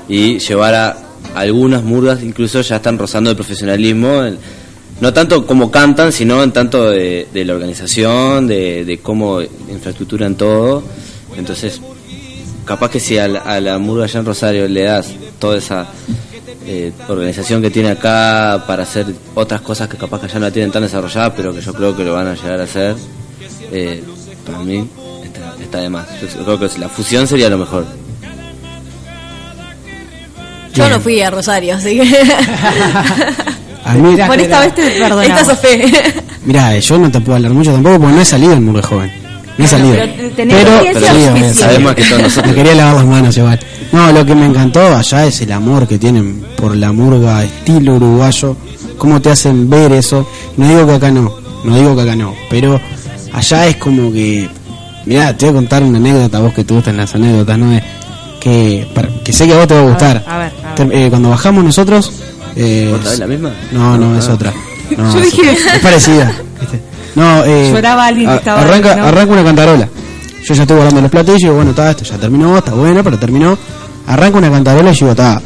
y llevar a algunas murgas, incluso ya están rozando el profesionalismo, no tanto como cantan, sino en tanto de, de la organización, de, de cómo infraestructuran todo. Entonces, capaz que si a la, a la murga allá en Rosario le das toda esa eh, organización que tiene acá para hacer otras cosas que capaz que allá no la tienen tan desarrolladas, pero que yo creo que lo van a llegar a hacer, eh, para mí está, está de más. Yo creo que la fusión sería lo mejor. Yo no fui a Rosario, así que. A mí- Por esta vez te perdonamos. Esta. Mira, eh, yo no te puedo hablar mucho tampoco porque no he salido en Murgue Joven. No he salido. pero Pero, Sabemos que todos nosotros. Me quería lavar las manos igual. No, lo que me encantó allá es el amor que tienen por la murga estilo uruguayo. Cómo te hacen ver eso. No digo que acá no, no digo que acá no. Pero allá es como que. Mirá, te voy a contar una anécdota, vos que te gustan las anécdotas, ¿no? Es que, para- que sé que a vos te va a gustar. A ver, a ver. Ter- eh, cuando bajamos nosotros. Eh, ¿Otra vez la misma? No, no, es Ah. otra. No, Yo es, dije- es parecida. ¿viste? No, eh, Lloraba alguien que a- estaba arranca, ahí, ¿no? arranca una cantarola. Yo ya estoy guardando los platillos y digo, bueno, está, esto ya terminó, está bueno, pero terminó. Arranca una cantarola y yo digo, está.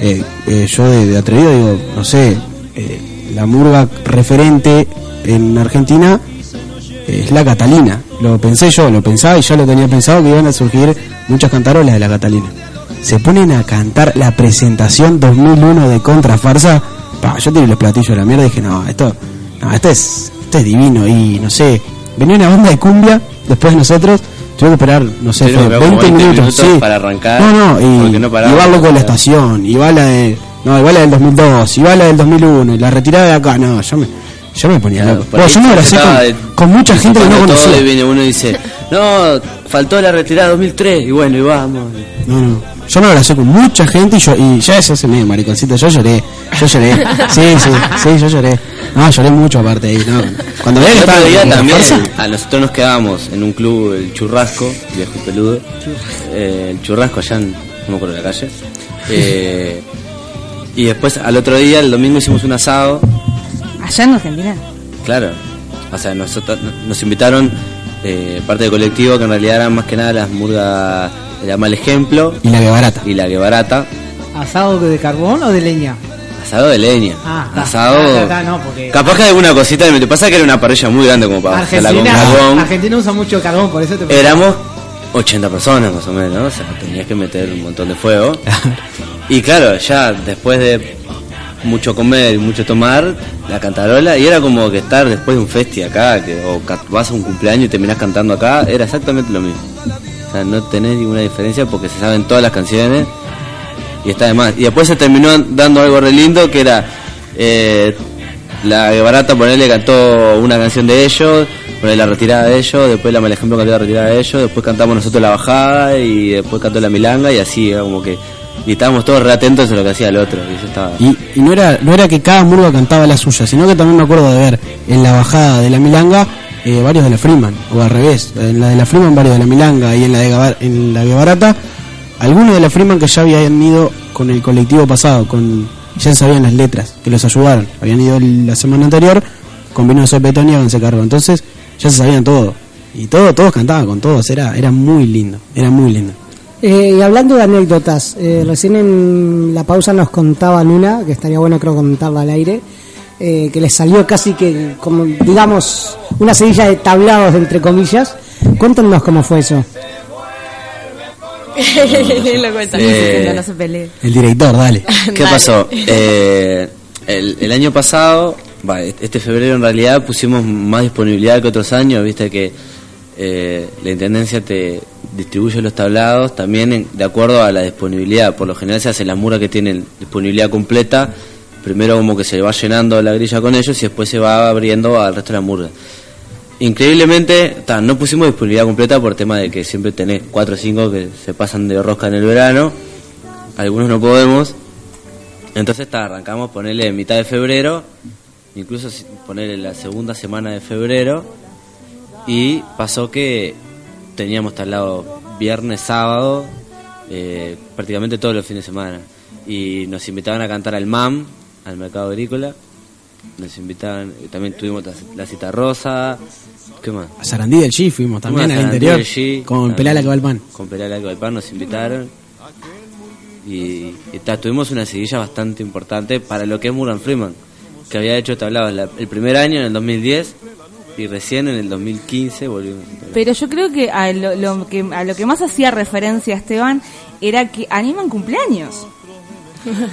eh, eh, yo de, de atrevido digo, no sé, eh, la murga referente en Argentina es la Catalina. Lo pensé yo, lo pensaba y ya lo tenía pensado que iban a surgir muchas cantarolas de la Catalina. Se ponen a cantar la presentación 2001 de Contrafarsa. Pa, yo tiré los platillos de la mierda y dije, no, esto, no, esto es, esto es divino. Y no sé, venía una banda de cumbia después de nosotros. Tuve que esperar, no sé, fue que como 20, 20 minutos, minutos sí. para arrancar, No, no, y, no paraba. y va loco la estación, y va la de, no, igual la del 2002, y va la del 2001, y la retirada de acá, no, yo me, yo me ponía loco. Bueno, yo me abracé con, de- con mucha gente que no conocía. Y viene uno y dice, no, faltó la retirada 2003. Y bueno, y vamos. No, no. Yo me abracé con mucha gente y yo y ya se me mariconcito, yo lloré, yo lloré. Sí, sí, sí, yo lloré. No, lloré mucho aparte ahí, no. Cuando veía que el estaba otro día también a nosotros nos quedamos en un club, el Churrasco, viejo y peludo. Eh, el Churrasco allá en, no me acuerdo la calle. Eh, y después al otro día, el domingo, hicimos un asado. Allá en Argentina. Claro. O sea, nosotros, nos invitaron eh, parte del colectivo que en realidad eran más que nada las murgas, era mal ejemplo. Y la que barata. Y la que barata. ¿Asado de carbón o de leña? Asado de leña. Ah, asado. No, porque- Capaz que alguna cosita. Me pasa que era una parrilla muy grande como para hacerla con Argentina, carbón. Argentina usa mucho carbón, por eso te Éramos 80 personas más o menos, o sea, tenías que meter un montón de fuego. y claro, ya después de mucho comer y mucho tomar, la cantarola, y era como que estar después de un festi acá, que, o vas a un cumpleaños y terminás cantando acá, era exactamente lo mismo. O sea, no tenés ninguna diferencia porque se saben todas las canciones y está de más. Y después se terminó dando algo re lindo que era eh, la Barata ponerle cantó una canción de ellos, ponerle la retirada de ellos, después la mal ejemplo cantó la retirada de ellos, después cantamos nosotros la bajada y después cantó la milanga y así como que Y estábamos todos re atentos a lo que hacía el otro. Y estaba... Y, no era no era que cada murga cantaba la suya, sino que también me acuerdo de ver en la bajada de la Milanga eh, varios de la Freeman, o al revés, en la de la Freeman varios de la Milanga y en la de Gabar- en la Guevarata, algunos de la Freeman que ya habían ido con el colectivo pasado, con ya sabían las letras, que los ayudaron, habían ido la semana anterior con vino de y háganse cargo, entonces ya se sabían todo. Y todo, todos cantaban con todos, era, era muy lindo, era muy lindo. Eh, y hablando de anécdotas, eh, recién en la pausa nos contaban una, que estaría bueno creo comentarla al aire, eh, que les salió casi que, como digamos, una seguilla de tablados, entre comillas. Cuéntenos cómo fue eso. Lo cuenta. Eh, no se pelee. El director, dale. ¿Qué Dale. pasó? Eh, el, el año pasado, va, este febrero en realidad pusimos más disponibilidad que otros años, viste que eh, la Intendencia te distribuye los tablados también en- de acuerdo a la disponibilidad. Por lo general se hacen las muras que tienen disponibilidad completa, primero como que se va llenando la grilla con ellos y después se va abriendo al resto de la murga. Increíblemente, ta, no pusimos disponibilidad completa por tema de que siempre tenés 4 o 5 que se pasan de rosca en el verano, algunos no podemos, entonces ta, arrancamos ponerle mitad de febrero, incluso ponerle la segunda semana de febrero, y pasó que teníamos lado viernes, sábado, eh, prácticamente todos los fines de semana, y nos invitaban a cantar al MAM, al Mercado Agrícola, nos invitaban, también tuvimos la, la cita rosa, ¿qué más? A Sarandí del G fuimos también al interior, G, con. Pelala que va pan. Con Pelala que va pan nos invitaron. Y, y ta, tuvimos una seguilla bastante importante para lo que es Murgan Freeman, que había hecho tablados la- el primer año, en el 2010, y recién en el 2015 volvimos. a. Pero yo creo que a lo, lo que a lo que más hacía referencia Esteban era que animan cumpleaños.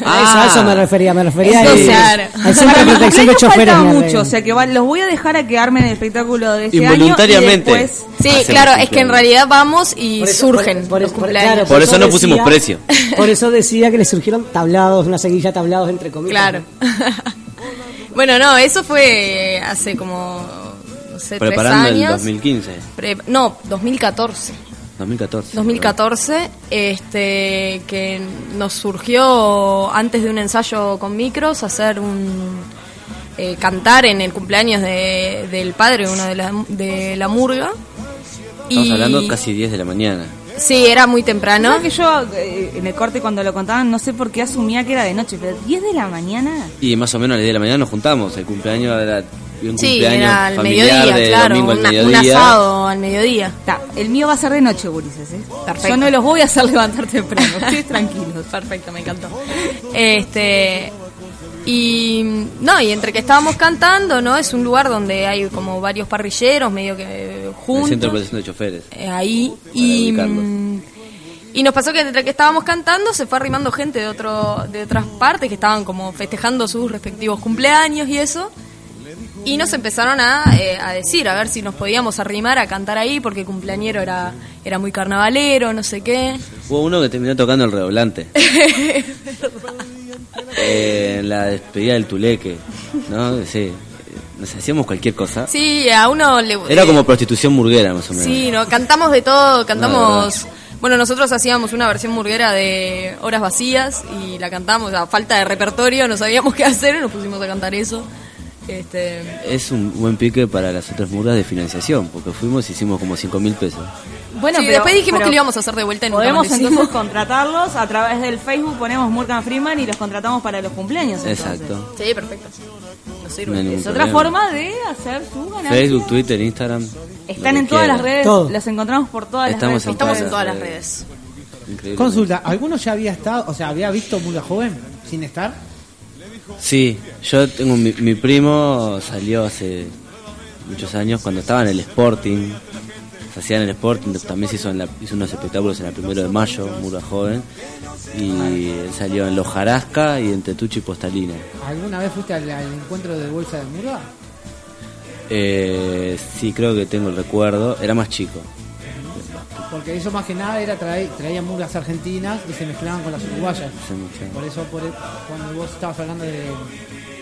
A eso, a eso me refería, me refería Entonces, al Centro para mi cumpleaños faltaba mucho, o sea que va- los voy a dejar a que armen el espectáculo de este Involuntariamente. año y después Sí, claro, es que en realidad vamos y Por eso- surgen por- por los eso- por- cumpleaños. claro, Por eso no pusimos decía- precio. Por eso decía que le surgieron tablados, una seguilla de tablados entre comillas. Claro. bueno, no, eso fue hace como, no sé, Preparando tres el años. 2015, Pre- no, 2014. 2014. 2014, este, que nos surgió antes de un ensayo con micros hacer un eh, cantar en el cumpleaños de- del padre, uno de la, de la murga. Estamos Y- hablando casi 10 de la mañana. Sí, era muy temprano. ¿No? que yo eh, en el corte cuando lo contaban no sé por qué asumía que era de noche, pero 10 de la mañana. Y más o menos a las 10 de la mañana nos juntamos. El cumpleaños era un Sí, cumpleaños era al familiar mediodía, de claro, domingo al una- un asado al mediodía. Ta, el mío va a ser de noche, gurises, ¿eh? Perfecto. Yo no los voy a hacer levantar temprano, ustedes tranquilos. Perfecto, me encantó. Este y no, y entre que estábamos cantando, ¿no? Es un lugar donde hay como varios parrilleros medio que En el Centro de juntos Protección de Choferes. eh, ahí y y nos pasó que entre que estábamos cantando se fue arrimando gente de otro de otras partes que estaban como festejando sus respectivos cumpleaños y eso. Y nos empezaron a, eh, a decir, a ver si nos podíamos arrimar a cantar ahí, porque el cumpleañero era, era muy carnavalero, no sé qué. Hubo uno que terminó tocando el redoblante. Eh, en la despedida del Tuleque. ¿No? Sí. Nos hacíamos cualquier cosa. Sí, a uno le... Era como prostitución murguera, más o menos. Sí, no, cantamos de todo, No, cantamos... bueno, nosotros hacíamos una versión murguera de Horas Vacías y la cantamos a falta de repertorio, no sabíamos qué hacer y nos pusimos a cantar eso. Este, Es un buen pique para las otras murgas de financiación, porque fuimos y hicimos como 5 mil pesos. Bueno, Sí, pero- después dijimos pero que lo íbamos a hacer de vuelta nunca Podemos entonces contratarlos a través del Facebook, ponemos Morgan Freeman y los contratamos para los cumpleaños. entonces. Exacto. Sí, perfecto. Nos sirve. No hay ningún Es otra forma de hacer su ganancia. Facebook, Twitter, Instagram. Están en todas las redes, Todo. los encontramos por todas Estamos las redes. en Estamos todas en todas las redes. Consulta, ¿alguno ya había estado, o sea, había visto Murga Joven sin estar? Sí, yo tengo mi, mi primo salió hace muchos años cuando estaba en el Sporting. Se hacía en el Sporting, también se hizo, en la- hizo unos espectáculos en el primero de mayo, Murga Joven. Y él salió en Los Jarasca y en Tetuchi y Postalina. ¿Alguna vez fuiste al, al encuentro de Bolsa de Murga? Eh, sí, creo que tengo el recuerdo. Era más chico. Porque eso más que nada era traer, traían murgas argentinas y se mezclaban con las uruguayas. Por eso, por el- cuando vos estabas hablando de,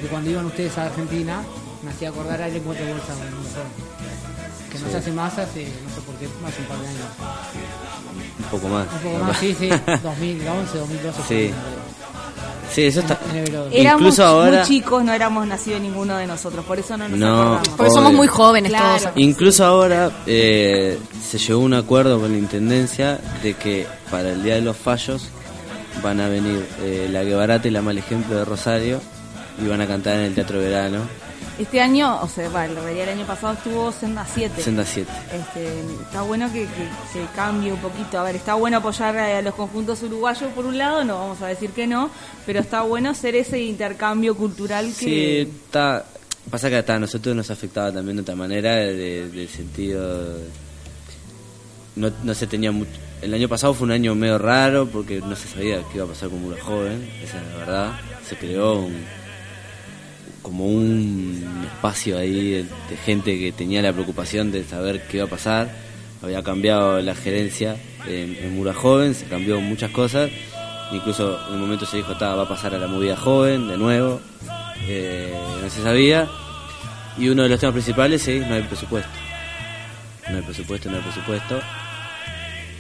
de cuando iban ustedes a Argentina, me hacía acordar al encuentro de Murga. Que no Sí. se hace más hace, no sé por qué, más un par de años. Un poco más. Un poco más, sí, sí. 2011, 2012. Sí. Sí, eso está. Éramos Incluso ahora. muy chicos, no éramos nacidos ninguno de nosotros, por eso no nos No, acordamos. Porque somos muy jóvenes Claro. Incluso ahora eh, se llegó a un acuerdo con la intendencia de que para el día de los fallos van a venir eh, la Guevarata y la Mal Ejemplo de Rosario y van a cantar en el Teatro Verano, Este año, o sea, realidad el año pasado estuvo Senda 7. Senda 7. Este, está bueno que, que se cambie un poquito. A ver, está bueno apoyar a los conjuntos uruguayos por un lado, no vamos a decir que no, pero está bueno hacer ese intercambio cultural que... Sí, está. Pasa que hasta a nosotros nos afectaba también de otra manera, de- del sentido. No, no se tenía mucho. El año pasado fue un año medio raro porque no se sabía qué iba a pasar con Mura Joven, esa es la verdad. Se creó un- como un espacio ahí de, gente que tenía la preocupación de saber qué iba a pasar. Había cambiado la gerencia en, en Mura Joven, se cambió muchas cosas. Incluso en un momento se dijo, "Ta, va a pasar a la movida joven de nuevo. Eh, no se sabía. Y uno de los temas principales es no hay presupuesto. No hay presupuesto, no hay presupuesto.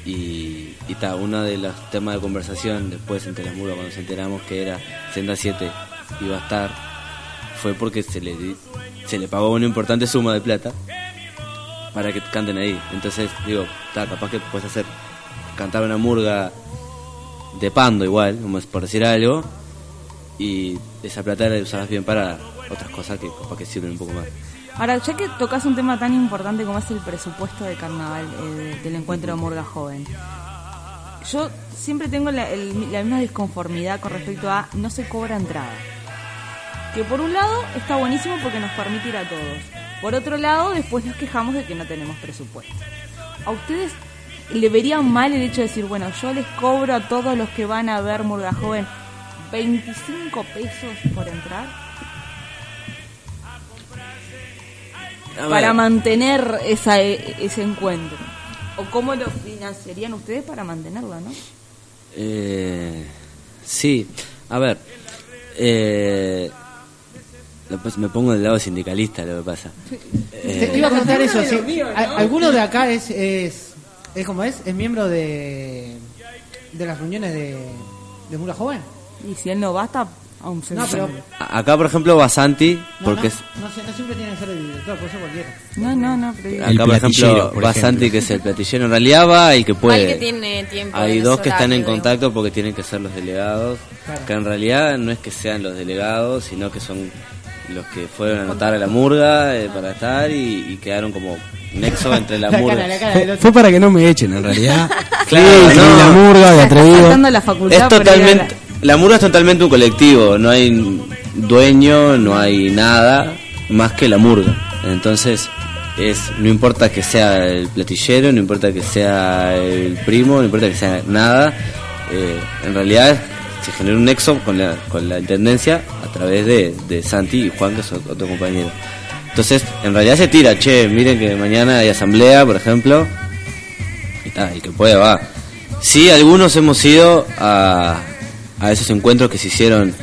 Y, ta, uno de los temas de conversación después entre las muras cuando se enteramos que era Senda 7 iba a estar, fue porque se le, se le pagó una importante suma de plata para que canten ahí. Entonces, digo, ta, capaz que puedes hacer, cantar una murga de pando igual, como es por decir algo, y esa plata la usabas bien para otras cosas que capaz que sirven un poco más. Ahora, ya que tocas un tema tan importante como es el presupuesto de carnaval eh, del encuentro de Murga Joven, yo siempre tengo la, el- la misma disconformidad con respecto a no se cobra entrada. Que por un lado está buenísimo porque nos permite ir a todos. Por otro lado, después nos quejamos de que no tenemos presupuesto. ¿A ustedes le verían mal el hecho de decir, bueno, yo les cobro a todos los que van a ver Murga Joven 25 pesos por entrar? Para mantener esa, ese encuentro. ¿O cómo lo financiarían ustedes para mantenerlo, no? Eh, sí, a ver, eh, pues me pongo del lado sindicalista lo que pasa. Te Eh, iba a contar eso. sí. ¿Alguno de acá es, es, es como es? ¿Es miembro de, de las reuniones de, de Mura Joven? Y si él no basta, aún se No, pero acá, por ejemplo, Basanti, no, porque no, es, no, siempre tiene que ser el director, puede ser cualquiera. No, no, no, pero... acá, por ejemplo, por Basanti, ejemplo. que es el platillero, en realidad va y que puede. Que tiene tiempo. Hay dos que están en contacto porque tienen que ser los delegados, Claro. que en realidad no es que sean los delegados, sino que son los que fueron a anotar a la murga eh, para estar y, y quedaron como nexo entre la, La murga. cara, la cara del otro. Fue para que no me echen, en realidad. Claro, Sí, no. la murga de atrevido. La facultad Es totalmente, la murga es totalmente un colectivo, no hay dueño, no hay nada más que la murga. Entonces, es no importa que sea el platillero, no importa que sea el primo, no importa que sea nada, eh, en realidad se genera un nexo con la, con la intendencia a través de, de Santi y Juan, que es otro compañero. Entonces, en realidad se tira, che, miren que mañana hay asamblea, por ejemplo, y tal, el que puede va. Sí, algunos hemos ido a, a esos encuentros que se hicieron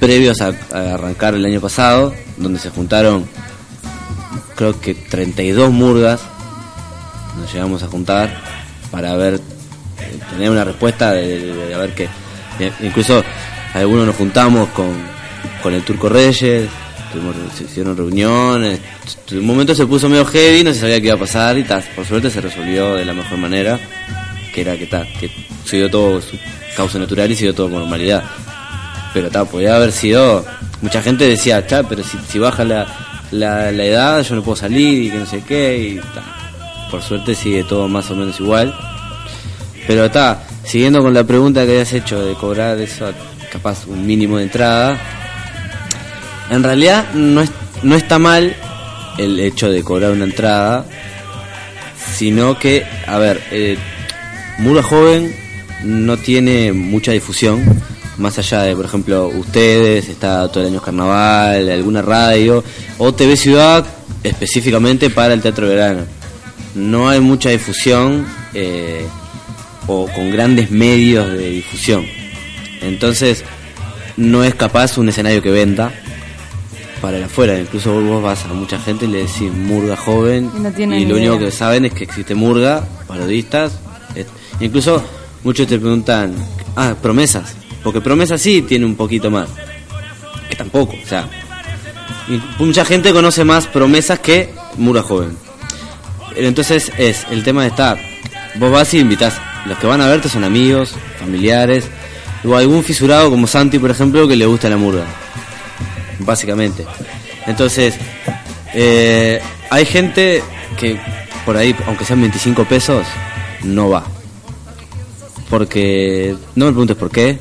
previos a, arrancar el año pasado, donde se juntaron creo que 32 murgas, nos llegamos a juntar para ver, eh, tener una respuesta de a ver qué. Eh, Incluso algunos nos juntamos con, con el Turco Reyes, tuvimos, se hicieron reuniones, en un momento se puso medio heavy, no se sabía qué iba a pasar y ta, por suerte se resolvió de la mejor manera, que era que ta, que se todo su causa natural y se todo con normalidad. Pero ta, podía haber sido, mucha gente decía, pero si, si baja la, la, la edad yo no puedo salir y que no sé qué y ta. Por suerte sigue todo más o menos igual. Pero está, siguiendo con la pregunta que habías hecho de cobrar eso, capaz un mínimo de entrada, en realidad no, es, no está mal el hecho de cobrar una entrada, sino que, a ver, eh, Mura Joven no tiene mucha difusión, más allá de, por ejemplo, ustedes, está todo el año carnaval, alguna radio, o TV Ciudad específicamente para el Teatro Verano. No hay mucha difusión eh, o con grandes medios de difusión. Entonces, no es capaz un escenario que venda. para el afuera. Incluso vos vas a mucha gente y le decís murga joven Y no tienen y lo ni único que saben es que existe murga, parodistas. et- incluso muchos te preguntan, ah, promesas. Porque promesas sí tiene un poquito más. Que tampoco, o sea. mucha gente conoce más promesas que murga joven. Pero Entonces es, el tema está, vos vas y invitas, los que van a verte son amigos, familiares, o algún fisurado como Santi, por ejemplo, que le gusta la murga, básicamente. Entonces, eh, hay gente que por ahí, aunque sean 25 pesos, no va. Porque, no me preguntes por qué,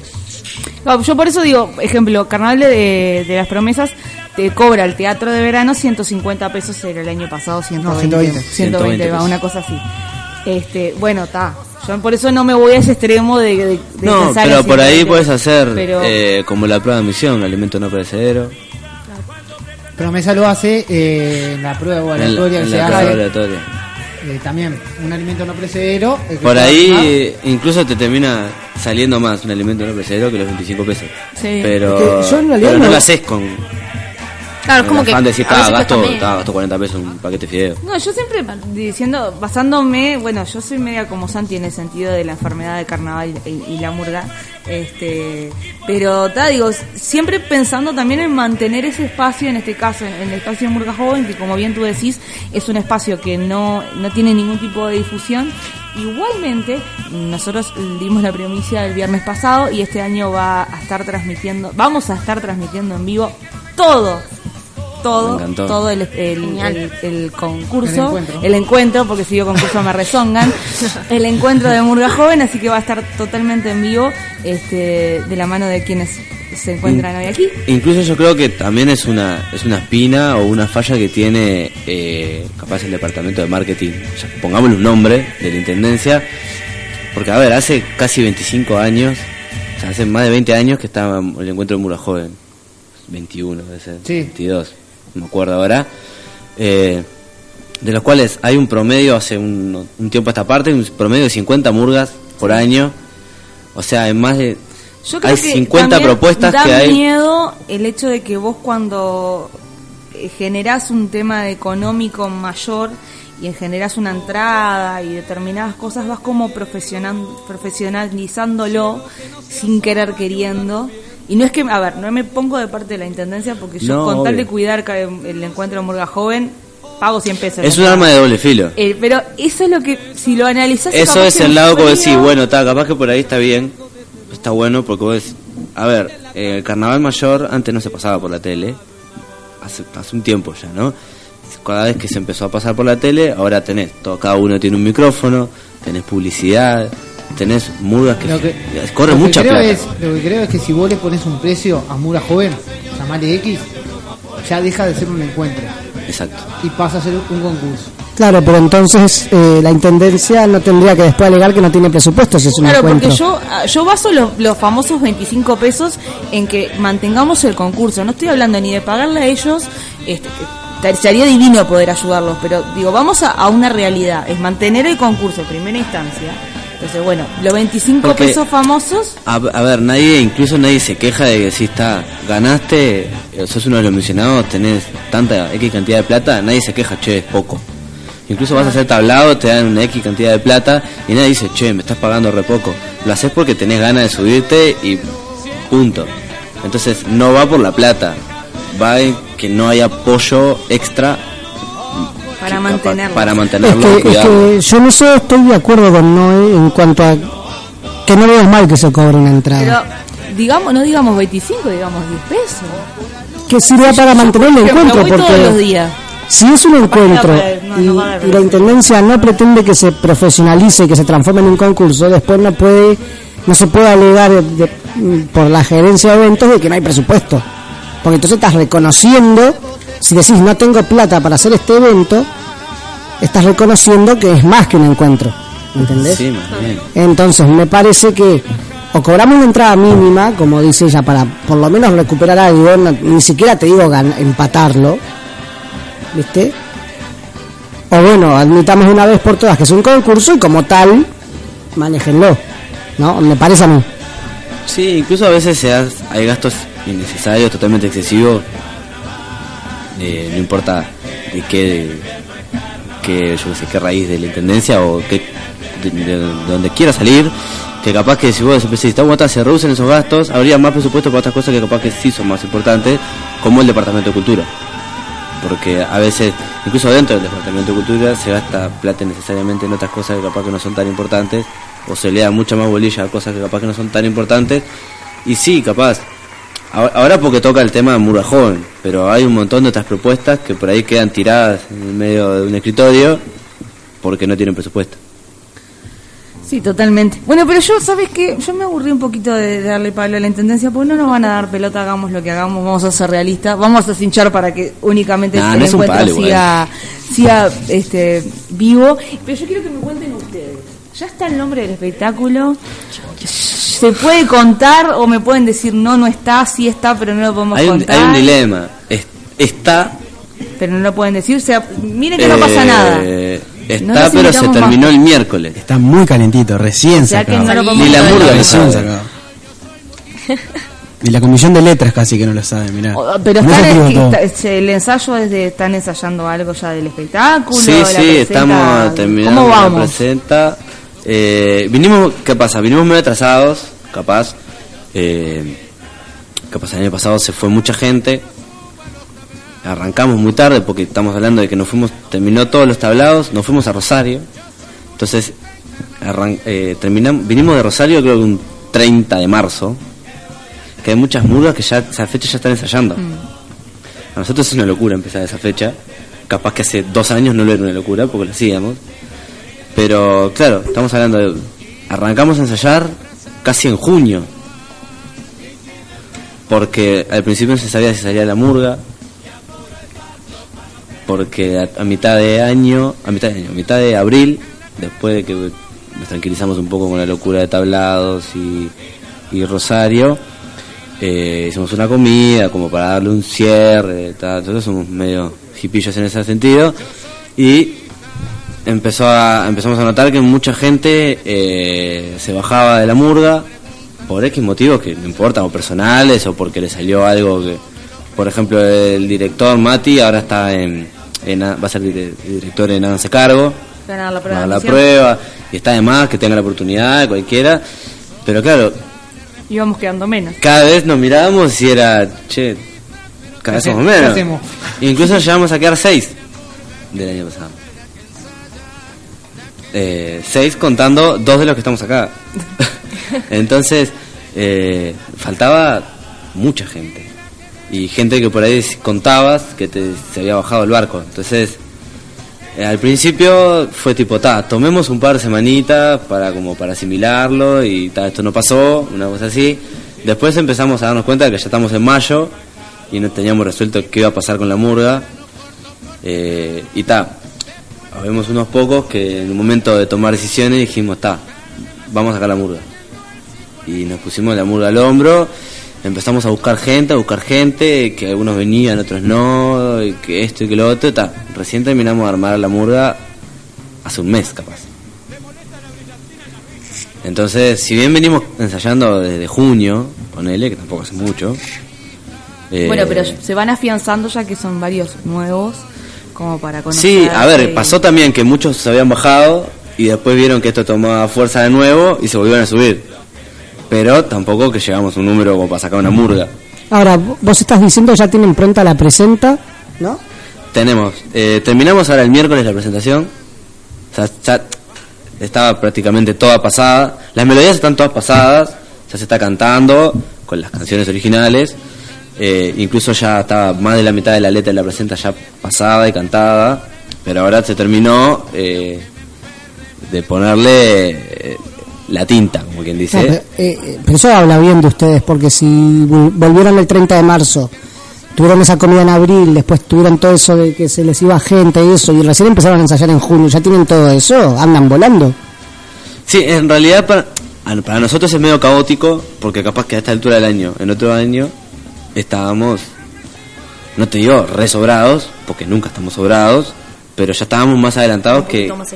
No, yo por eso digo, ejemplo, Carnaval de, de las Promesas te cobra el teatro de verano 150 pesos, era el año pasado 120. 120. 120, va, una cosa así. Este, bueno, está. Por eso no me voy a ese extremo de, de- de No, pensar pero por ahí 120, puedes hacer pero- eh, como la prueba de admisión, un alimento no perecedero. Promesa lo hace eh, en la prueba En la, evaluatoria que en se la hace. evaluatoria. eh, también un alimento no que Por ahí más- incluso te termina saliendo más un alimento no perecedero que los 25 pesos. Sí. Pero, Es que yo en realidad pero no no- lo haces con, Claro, es como que. decir, a veces "Ah, gasto, ta, gasto 40 pesos en un paquete de fideos. No, yo siempre diciendo, basándome, bueno, yo soy media como Santi en el sentido de la enfermedad de carnaval y, y la murga, este, pero ta, digo, siempre pensando también en mantener ese espacio, en este caso, en, en el espacio de Murga Joven, que como bien tú decís, es un espacio que no, no tiene ningún tipo de difusión. Igualmente, nosotros dimos la primicia el viernes pasado y este año va a estar transmitiendo, vamos a estar transmitiendo en vivo todo. Todo, todo el, el, el- el concurso, El encuentro. el encuentro, porque si yo concurso me rezongan, el encuentro de Murga Joven, así que va a estar totalmente en vivo, este, de la mano de quienes se encuentran hoy aquí. Incluso yo creo que también es una es una espina o una falla que tiene eh, capaz el departamento de marketing, ya, pongámosle un nombre de la intendencia, porque a ver, hace casi 25 años, o sea, hace más de 20 años que estaba el encuentro de Murga Joven, 21 debe ser, Sí. 22, no me acuerdo ahora, eh, de los cuales hay un promedio hace un, un tiempo a esta parte, un promedio de 50 murgas por año, o sea, en más de... Yo creo hay que 50 también propuestas da que hay... miedo el hecho de que vos cuando eh, generás un tema económico mayor y generás una entrada y determinadas cosas vas como profesional, profesionalizándolo sin querer queriendo y no es que a ver no me pongo de parte de la intendencia porque yo No, con tal obvio. de cuidar ca- el encuentro de Murga Joven pago 100 pesos Es un arma de doble filo. Eh, pero eso es lo que si lo analizás Eso es el lado que decís, bueno, está, capaz que por ahí está bien, está bueno, porque vos decís, a ver, eh, el carnaval mayor antes no se pasaba por la tele, hace, hace un tiempo ya, ¿no? Cada vez que se empezó a pasar por la tele, ahora tenés, todo, cada uno tiene un micrófono, tenés publicidad, tenés murgas que, Lo que- corre lo que mucha creo plata. es- lo que creo es que si vos le pones un precio a Mura Joven, llamale X, ya deja de ser un encuentro Exacto. y pasa a ser un concurso. Claro, pero entonces eh, la intendencia no tendría que después alegar que no tiene presupuesto si es un Claro, encuentro. porque yo, ah, yo baso los, los famosos 25 pesos en que mantengamos el concurso. No estoy hablando ni de pagarle a ellos, este, sería divino poder ayudarlos, pero digo, vamos a, a una realidad, es mantener el concurso en primera instancia. Entonces, bueno, los 25 Porque- pesos famosos, A, a ver, nadie, incluso nadie se queja de que si está, ganaste, eh, sos uno de los mencionados, tenés tanta X cantidad de plata, nadie se queja, che, es poco. Incluso vas a hacer tablado, te dan una X cantidad de plata y nadie dice, che, me estás pagando re poco. Lo haces porque tenés ganas de subirte y punto. Entonces no va por la plata, va en que no haya apoyo extra para mantenerlo. para Es mantenerlo que, es que yo en eso estoy de acuerdo con Noé en cuanto a que no veo mal que se cobre una entrada. Pero, digamos, no digamos 25, digamos 10 pesos. que sirva para mantener el encuentro, porque todos los días. si es un encuentro no, y, no la intendencia no pretende que se profesionalice y que se transforme en un concurso, después no puede no se puede alegar de- de- por la gerencia de eventos de que no hay presupuesto. Porque entonces estás reconociendo, si decís no tengo plata para hacer este evento, estás reconociendo que es más que un encuentro. ¿Entendés? Sí, más bien. Entonces, me parece que o cobramos una entrada mínima, como dice ella, para por lo menos recuperar algo, no- ni siquiera te digo gan- empatarlo, ¿viste? O bueno, admitamos una vez por todas que es un concurso y como tal, manéjenlo, ¿no? Me parece a mí. Sí, incluso a veces se ha- hay gastos innecesarios, totalmente excesivos, Eh, no importa de qué, qué, yo qué sé, qué raíz de la intendencia o qué, de, de- de donde quiera salir, que capaz que si vos decís, "Está se reducen esos gastos, habría más presupuesto para otras cosas que capaz que sí son más importantes, como el Departamento de Cultura. Porque a veces, incluso dentro del Departamento de Cultura, se gasta plata necesariamente en otras cosas que capaz que no son tan importantes, o se le da mucha más bolilla a cosas que capaz que no son tan importantes. Y sí, capaz, ahora porque toca el tema de Murga Joven, pero hay un montón de otras propuestas que por ahí quedan tiradas en el medio de un escritorio porque no tienen presupuesto. Sí, totalmente. Bueno, pero yo, ¿sabes qué? Yo me aburrí un poquito de darle palo a la intendencia, porque no nos van a dar pelota, hagamos lo que hagamos, vamos a ser realistas, vamos a cinchar para que únicamente Nah, el no es un encuentro palo, siga, siga este, vivo. Pero yo quiero que me cuenten ustedes. ¿Ya está el nombre del espectáculo? ¿Se puede contar o me pueden decir no, no está, sí está, pero no lo podemos Hay un, contar? hay un dilema. Es- está. Pero no lo pueden decir. O sea, miren que no pasa eh, nada. Está, No pero se terminó más. el miércoles. Está muy calentito, recién O sea que sacado. no lo podemos Ni la murga Recién sacado. Y la comisión de letras casi que no lo sabe, mirá. O- Pero están, está- el ensayo es de, están ensayando algo ya del espectáculo. Sí, la sí, presenta- estamos terminando ¿Cómo la vamos? presenta. Eh, vinimos, ¿qué pasa? Vinimos medio atrasados, capaz. Eh, capaz el año pasado se fue mucha gente. Arrancamos muy tarde porque estamos hablando de que nos fuimos, terminó todos los tablados, nos fuimos a Rosario. Entonces, arran- eh, terminamos, vinimos de Rosario creo que un 30 de marzo. Que hay muchas murgas que ya esa fecha ya están ensayando. A nosotros es una locura empezar esa fecha. Capaz que hace dos años no lo era una locura porque lo hacíamos. Pero claro, estamos hablando de... Arrancamos a ensayar casi en junio. Porque al principio no se sabía si salía la murga. Porque a, mitad de año, a mitad de año, a mitad de abril, después de que nos tranquilizamos un poco con la locura de tablados y, y Rosario, eh, hicimos una comida como para darle un cierre, tal, somos medio hipillos en ese sentido y empezó a, empezamos a notar que mucha gente eh, se bajaba de la murga por X motivos que no importan, o personales o porque le salió algo que, por ejemplo, el director Mati ahora está en, en va a ser dire- director en Háganse Cargo, Ganar la prueba. a de dar la prueba y está de más que tenga la oportunidad cualquiera, pero claro, Y vamos quedando menos. cada vez nos mirábamos y era, che, cada vez ¿Qué somos hacemos? menos. ¿Qué hacemos? Incluso llegamos a quedar seis del año pasado. Eh, seis contando dos de los que estamos acá. Entonces, eh, faltaba mucha gente. Y gente que por ahí contabas que te, se había bajado el barco. Entonces, eh, al principio fue tipo, ta, tomemos un par de semanitas para como para asimilarlo y ta, esto no pasó, una cosa así. Después empezamos a darnos cuenta de que ya estamos en mayo y no teníamos resuelto qué iba a pasar con la murga. Eh, y ta, habemos unos pocos que en el momento de tomar decisiones dijimos, ta, vamos a sacar la murga. Y nos pusimos la murga al hombro, empezamos a buscar gente, a buscar gente, que algunos venían, otros no, y que esto y que lo otro, ta. Recién terminamos de armar la murga hace un mes capaz. Entonces, si bien venimos ensayando desde junio, ponele, que tampoco hace mucho. eh, Bueno, pero se van afianzando ya que son varios nuevos, como para conocer. Sí, a ver, pasó también que muchos se habían bajado y después vieron que esto tomaba fuerza de nuevo y se volvieron a subir. Pero tampoco que llegamos a un número como para sacar una murga. Ahora, vos estás diciendo ya tienen pronta la presenta, ¿no? Tenemos, eh, terminamos ahora el miércoles la presentación. O sea, ya estaba prácticamente toda pasada. Las melodías están todas pasadas, ya se está cantando con las canciones originales. Eh, incluso ya estaba más de la mitad de la letra de la presenta ya pasada y cantada. Pero ahora se terminó eh, de ponerle eh, la tinta, como quien dice. No, pero, eh, eh, pero eso habla bien de ustedes, porque si vol- volvieron el 30 de marzo, tuvieron esa comida en abril, después tuvieron todo eso de que se les iba gente y eso, y recién empezaron a ensayar en junio, ya tienen todo eso, andan volando. Sí, en realidad para, ah, para nosotros es medio caótico, porque capaz que a esta altura del año, en otro año, estábamos, no te digo resobrados, porque nunca estamos sobrados, pero ya estábamos más adelantados que, más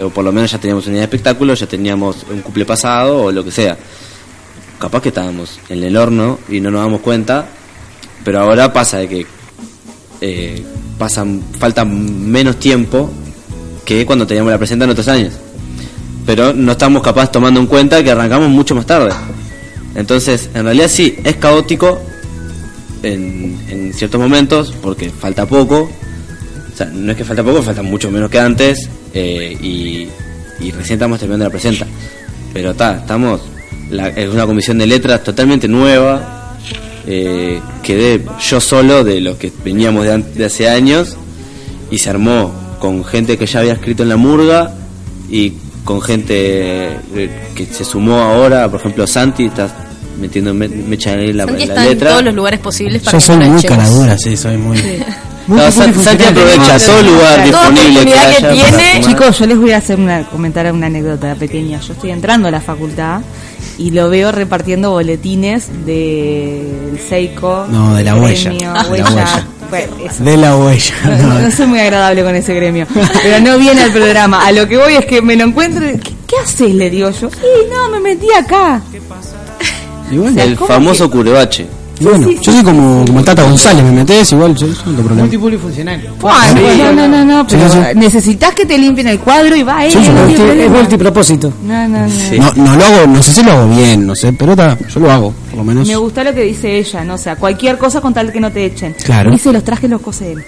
o por lo menos ya teníamos unidad de espectáculo, ya teníamos un cumple pasado o lo que sea. Capaz que estábamos en el horno y no nos damos cuenta, pero ahora pasa de que eh, pasan, faltan menos tiempo que cuando teníamos la presenta en otros años. Pero no estamos capaz tomando en cuenta que arrancamos mucho más tarde. Entonces, en realidad sí, es caótico en, en ciertos momentos porque falta poco. O sea, no es que falta poco, falta mucho menos que antes. eh, y, y recién estamos terminando la presenta. Pero está, estamos. La, es una comisión de letras totalmente nueva. Eh, quedé yo solo de los que veníamos de, de hace años. Y se armó con gente que ya había escrito en la murga. Y con gente eh, que se sumó ahora. Por ejemplo, Santi está metiendo me, mecha en la, Santi en la está en letra. todos los lugares posibles para Yo que soy muy caladura, sí, soy muy. No, San- Santi aprovecha todo lugar Toda disponible que haya. Chicos, yo les voy a hacer una, comentar una anécdota pequeña. Yo estoy entrando a la facultad y lo veo repartiendo boletines del Seiko. No, de la huella. De la huella. huella. Bueno, eso. De la huella. No, no- no soy muy agradable con ese gremio. Pero no viene al programa. A lo que voy es que me lo encuentro. y, ¿Qué, qué haces? Le digo yo. Sí, no, me metí acá. Y bueno, El famoso curebache. y bueno, yo soy como, como el Tata González, me metes igual, yo, yo no tengo problema. Multipolifuncional. Ay, no, no, no, no, pero Sí, sí. necesitas que te limpien el cuadro y va él. Sí, sí, no multi- tiene Es problema. multipropósito. No, no, no. No, no lo hago, no sé si lo hago bien, no sé, pero está, yo lo hago, por lo menos. Me gusta lo que dice ella, ¿no? O sea, cualquier cosa con tal que no te echen. Claro. Dice los trajes los cose él.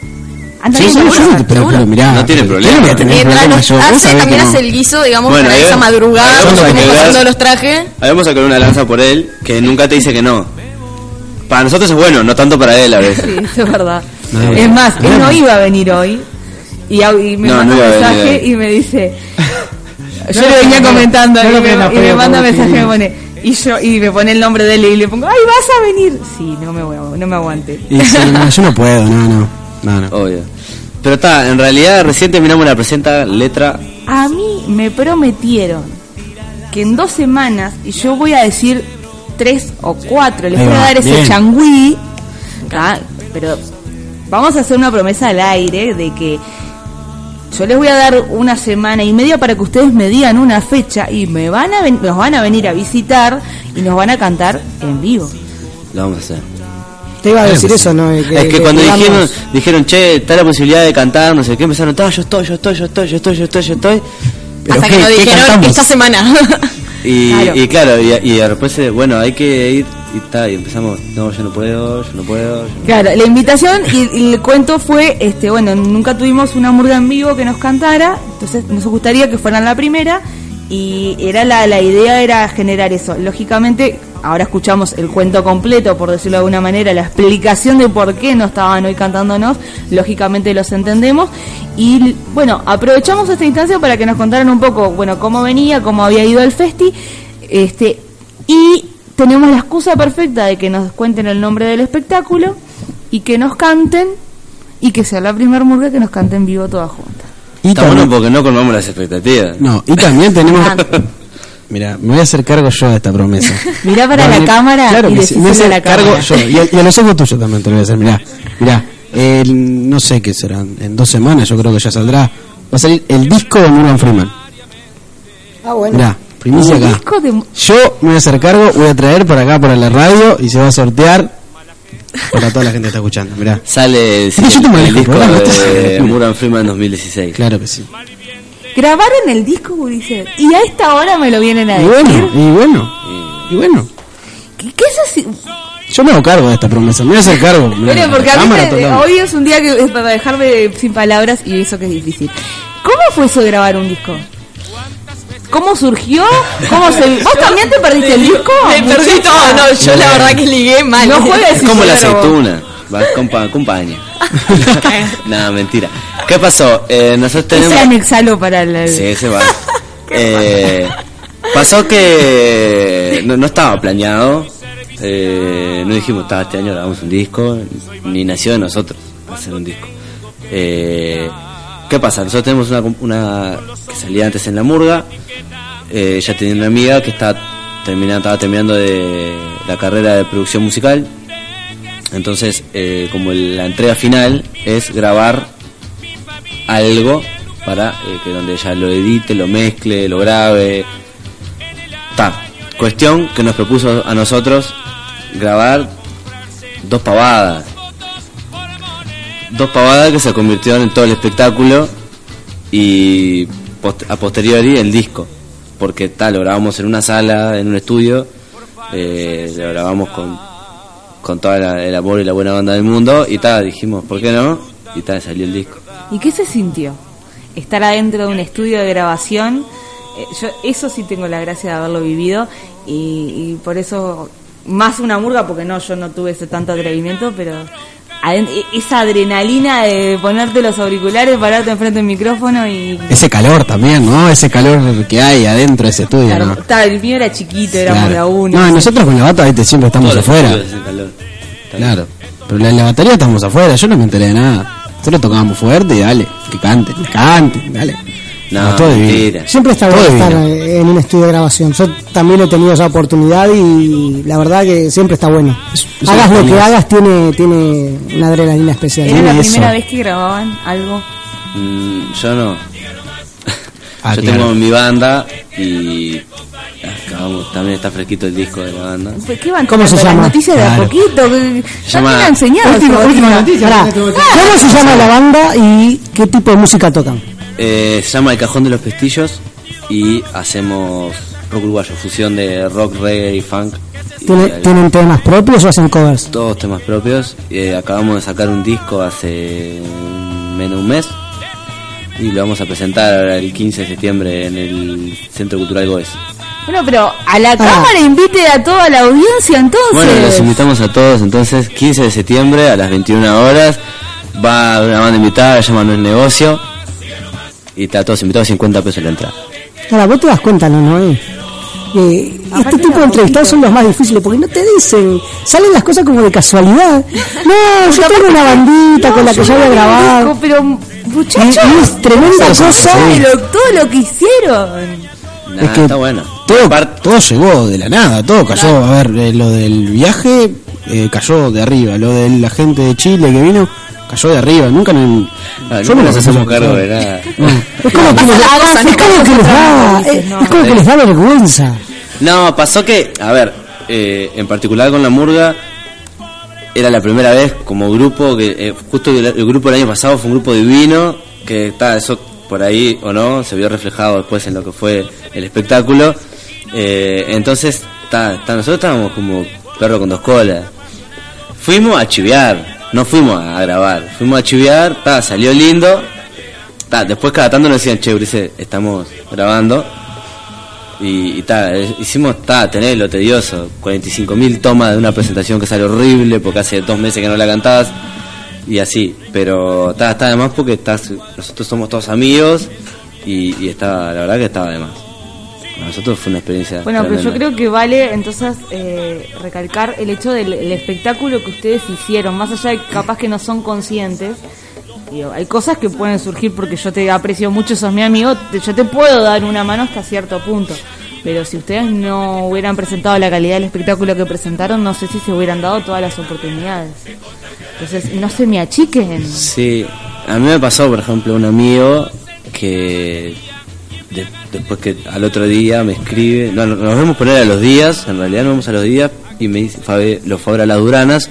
Sí, sí, yo no te- pero, seguro. pero mirá, No tiene ¿qué problema. voy a tener problema yo? Hace, también no. hace el guiso, digamos, Bueno, para esa madrugada, cuando a estamos pasando los trajes. A sacar una lanza por él que nunca te dice que no. Para nosotros es bueno, no tanto para él a veces. Sí, eso es verdad. No, es más, él no. iba a venir hoy. Y, me No, manda un mensaje y me dice. Yo No le venía comentando no y, me, y me manda como mensaje y me pone. Y yo y me pone el nombre de él y le pongo, ¡ay, vas a venir! Sí, no me, voy no me aguante. Y sí, no, yo no puedo, no, no. No, no. Obvio. Pero está, en realidad recién terminamos la presenta letra. A mí me prometieron que en dos semanas, y yo voy a decir tres o cuatro, les Ahí voy a va, dar ese bien. changüí, ¿tá? pero vamos a hacer una promesa al aire de que yo les voy a dar una semana y media para que ustedes me digan una fecha y me van a ven- nos van a venir a visitar y nos van a cantar en vivo. Lo vamos a hacer. Te iba a decir eso, ¿no? Es que cuando digamos- dijeron, dijeron, che, está la posibilidad de cantar, no sé qué, empezaron, "Ta, yo estoy, yo estoy, yo estoy, yo estoy, yo estoy, yo estoy. Hasta que nos dijeron esta semana. Y Claro. y claro, y, y después, bueno, hay que ir y, ta, y empezamos, no, yo no puedo, yo no puedo. yo no- Claro, la invitación y, y el cuento fue, este, bueno, nunca tuvimos una murga en vivo que nos cantara, entonces nos gustaría que fueran la primera y era la, la idea era generar eso. Lógicamente, ahora escuchamos el cuento completo, por decirlo de alguna manera, la explicación de por qué no estaban hoy cantándonos, lógicamente los entendemos y bueno, aprovechamos esta instancia para que nos contaran un poco, bueno, cómo venía, cómo había ido el festi, este, y tenemos la excusa perfecta de que nos cuenten el nombre del espectáculo y que nos canten y que sea la primer murga que nos cante en vivo todas juntas. Y Está también- bueno porque no colmamos las expectativas. No, y también tenemos. Mira, me voy a hacer cargo yo de esta promesa. Mirá para la cámara claro y me voy a la cargo cámara. yo. Y a, y a los ojos tuyos también te lo voy a hacer. Mirá, mirá. El, no sé qué serán. En dos semanas yo creo que ya saldrá. Va a salir el disco de Morgan Freeman. Ah, bueno. Mirá, primicia acá. disco de- Yo me voy a hacer cargo, voy a traer para acá, para la radio, y se va a sortear para toda la gente que está escuchando. Mirá. Sale sí, el, disco de Muran Freeman 2016. Claro que sí. Grabaron el disco, dice, y a esta hora me lo vienen a Y decir. bueno, y bueno, y bueno. ¿Qué, qué es así? Yo me hago cargo de esta promesa, me voy a hacer cargo. Mirá, Miren, porque a mí me- hoy es un día que es para dejarme sin palabras y eso que es difícil. ¿Cómo fue eso de grabar un disco? ¿Cómo surgió? ¿Cómo se ¿Vos también te perdiste el disco? Me perdí todo, no, yo la verdad que ligué mal. No juegues como la aceituna, va, compa, acompaña. Nada, mentira. ¿Qué pasó? Eh, nosotros tenemos... Ese anexalo para el... Sí, ese va. Eh, pasó que no, no estaba planeado. Eh, no dijimos, "Ta, este año grabamos un disco, ni nació de nosotros hacer un disco. Eh, ¿Qué pasa? Nosotros tenemos una, una que salía antes en la murga. Eh, ya tenía una amiga que está terminando, estaba terminando de la carrera de producción musical. Entonces, eh, como la entrega final es grabar algo para eh, que donde ella lo edite, lo mezcle, lo grabe. Ta. Cuestión que nos propuso a nosotros grabar dos pavadas. dos pavadas que se convirtieron en todo el espectáculo y a posteriori el disco. Porque tal, lo grabamos en una sala, en un estudio, eh, lo grabamos con, con todo el amor y la buena banda del mundo y tal, dijimos, ¿por qué no? Y tal, salió el disco. ¿Y qué se sintió? Estar adentro de un estudio de grabación. eh, yo eso sí tengo la gracia de haberlo vivido y, y por eso más una murga porque no yo no tuve ese tanto atrevimiento pero esa adrenalina de ponerte los auriculares pararte enfrente del micrófono y Ese calor también, ¿no? Ese calor que hay adentro de ese estudio, Claro, ¿no? ta, el mío era chiquito éramos Claro. de a uno No, nosotros con la bata, viste, siempre estamos Todos afuera. calor. Claro. Pero en la batería estamos afuera, yo no me enteré de nada. Nosotros tocábamos fuerte y dale, que canten, que canten, dale. No, todo divino. mentira. Siempre está bueno estar eh, en un estudio de grabación. Yo también he tenido esa oportunidad y la verdad que siempre está bueno. hagas lo que hagas, tiene, tiene una adrenalina especial. era la eso. primera vez que grababan algo Mm, yo no. Ah, yo claro. tengo mi banda y acabamos, también está fresquito el disco de la banda. Pues, ¿Qué van ¿Cómo se llama? Noticias de a Claro. poquito. que- llama- Ya me han enseñado. Última, última noticia. ¿Cómo se llama la banda y qué tipo de música tocan? Eh, se llama El Cajón de los Pestillos y hacemos rock uruguayo, fusión de rock, reggae y funk. Y ¿Tiene- hay ¿Tienen temas propios o hacen covers? Todos temas propios. Eh, acabamos de sacar un disco hace menos de un mes y lo vamos a presentar ahora el 15 de septiembre en el Centro Cultural Goes. Bueno, pero a la cámara invite a toda la audiencia entonces. Bueno, los invitamos a todos entonces, 15 de septiembre a las 21 horas. Va una banda invitada, llama No es Negocio. Y está todos invitados, 50 pesos la entrada. Ahora, vos te das cuenta, ¿no, Noé? Que este tipo de entrevistados son los más difíciles porque no te dicen, salen las cosas como de casualidad. No, yo tengo una bandita con la que ya voy a grabar. Pero, muchachos, es tremenda ¿cómo se cosa. lo- todo lo que hicieron. Nah, Es que está bueno. Todo, todo llegó de la nada, todo cayó. A ver, eh, lo del viaje eh, cayó de arriba. Lo de la gente de Chile que vino cayó de arriba. Nunca no, Ah, yo nos hacemos cargo de nada. No. Es como que les, Hagas es como que les da, es, como que les da vergüenza. No, pasó que, a ver, eh, en particular con la murga, era la primera vez como grupo, que eh, justo el, el grupo del año pasado fue un grupo divino, que está, eso por ahí o no, se vio reflejado después en lo que fue el espectáculo. Eh, entonces, ta, ta, nosotros estábamos como perro con dos colas. Fuimos a chiviar, no fuimos a grabar, fuimos a chiviar, ta, salió lindo. Ta, después cada tanto nos decían, che, Ulises, estamos grabando. Y, y ta, eh, hicimos, ta, tenés lo tedioso, 45.000 tomas de una presentación que sale horrible porque hace dos meses que no la cantabas y así, pero ta, está además porque estás, nosotros somos todos amigos y, y la verdad que estaba de más. Para nosotros fue una experiencia. Bueno, pero yo creo que vale entonces eh, recalcar el hecho del el espectáculo que ustedes hicieron, más allá de capaz que no son conscientes. Digo, hay cosas que pueden surgir porque yo te aprecio mucho, sos mi amigo, te- yo te puedo dar una mano hasta cierto punto. Pero si ustedes no hubieran presentado la calidad del espectáculo que presentaron, no sé si se hubieran dado todas las oportunidades. Entonces, no se me achiquen. Sí, a mí me pasó, por ejemplo, un amigo que de- después que al otro día me escribe, no, no, nos vemos poner a los días, en realidad nos vemos a los días, y me dice, Fabi, lo fue a ver a las Duranas,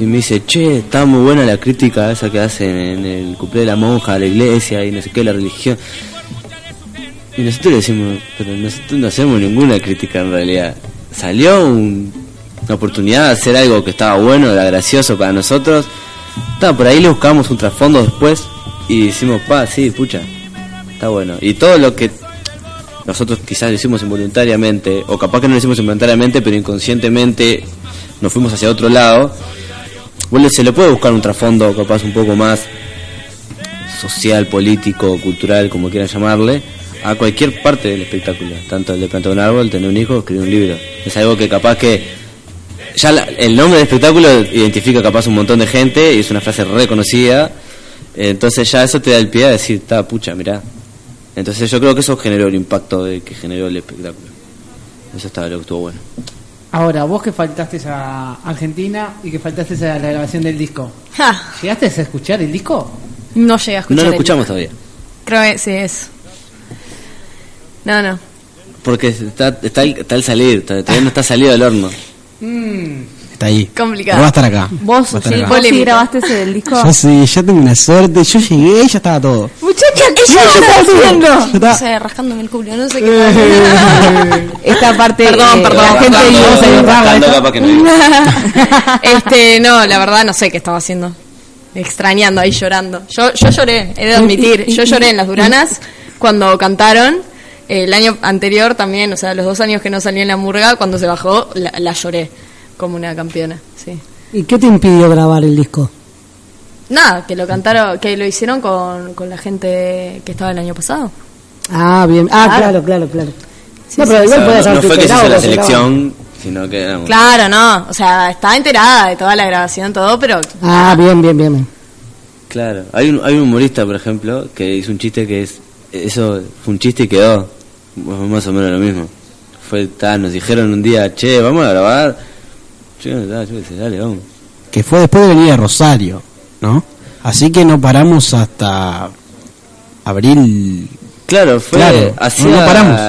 y me dice, che, está muy buena la crítica esa que hacen en el cumple de la monja, la iglesia y no sé qué, la religión. Y nosotros le decimos, pero nosotros no hacemos ninguna crítica en realidad. Salió un- una oportunidad de hacer algo que estaba bueno, era gracioso para nosotros. Está, por ahí le buscamos un trasfondo después y decimos, pa, sí, pucha, está bueno. Y todo lo que nosotros quizás lo hicimos involuntariamente, o capaz que no lo hicimos involuntariamente, pero inconscientemente nos fuimos hacia otro lado, se le puede buscar un trasfondo capaz un poco más social, político, cultural, como quieran llamarle, a cualquier parte del espectáculo, tanto el de plantar un árbol, tener un hijo, escribir un libro. Es algo que capaz que ya la- el nombre del espectáculo identifica capaz un montón de gente y es una frase reconocida, entonces ya eso te da el pie a decir, está pucha, mirá. Entonces yo creo que eso generó el impacto de que generó el espectáculo. Eso estaba lo que estuvo bueno. Ahora, vos que faltaste a Argentina y que faltaste a la grabación del disco. ¿Llegaste a escuchar el disco? No llegué a escuchar. No lo el escuchamos disco. todavía, Creo que sí es. No, no. porque está, está, el- está el salir, todavía no está salido del horno. Mm, Está ahí. Complicado. Pero va a estar acá. Vos, sí, acá. vos sí grabaste ese del disco. Yo sí, yo tengo una suerte. Yo llegué y ya estaba todo. Muchacha, ¿qué ya está haciendo? Está. No sé, rascándome el culo, no sé qué. Esta parte, Perdón, eh, perdón. la gente no iba. este, no, la verdad no sé qué estaba haciendo. Extrañando ahí llorando. Yo, yo lloré, he de admitir. Yo lloré en las Duranas cuando cantaron. El año anterior también, o sea, los dos años que no salí en la murga, cuando se bajó, la, la lloré como una campeona, sí. ¿Y qué te impidió grabar el disco? Nada, que lo cantaron, que lo hicieron con, con la gente que estaba el año pasado. Ah, bien. Ah, Claro. claro, claro, claro. Sí, no, pero sí. igual No, no fue que se hizo la grabado, selección, sino que éramos- Claro, no, o sea, estaba enterada de toda la grabación, todo, pero Ah, bien, bien, bien. bien. Claro, hay un, hay un humorista, por ejemplo, que hizo un chiste que es, eso fue un chiste y quedó, más o menos lo mismo. Fue tal, nos dijeron un día, che, vamos a grabar. Yo dale, vamos. Que fue después de venir a Rosario, ¿no? Así que no paramos hasta abril. Claro, fue Claro, no paramos.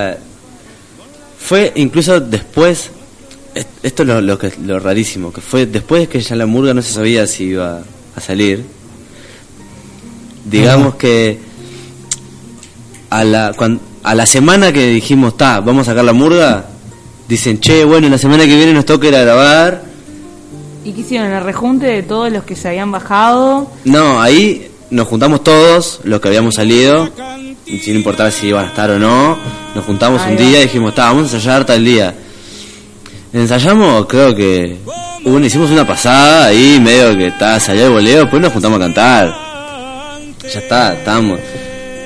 Fue incluso después, es- esto es lo, lo, que, lo rarísimo, que fue después de que ya la murga no se sabía si iba a salir. Digamos que a la, a la semana que dijimos, ta, vamos a sacar la murga, dicen, che, bueno, la semana que viene nos toca ir a grabar. ¿Y qué hicieron? ¿El rejunte de todos los que se habían bajado? No, ahí nos juntamos todos, los que habíamos salido, sin importar si iban a estar o no, nos juntamos Ahí un va. día y dijimos, "Ta, vamos a ensayar tal día. Ensayamos, creo que una, hicimos una pasada ahí, medio que está, salió el boleo, después nos juntamos a cantar. Ya está, estábamos.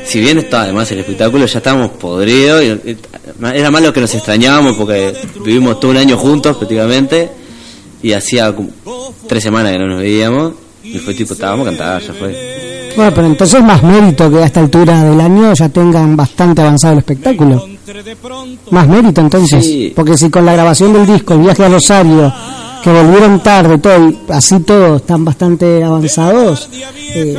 Si bien estaba además el espectáculo, ya estábamos podridos. y- y- era más lo que nos extrañábamos porque vivimos todo un año juntos prácticamente y hacía como tres semanas que no nos veíamos. Y fue tipo, estábamos a cantar, ya fue. Bueno, pero entonces más mérito que a esta altura del año ya tengan bastante avanzado el espectáculo. Más mérito entonces. Sí. Porque si con la grabación del disco, el viaje a Rosario, que volvieron tarde, todo, y así todos están bastante avanzados, eh,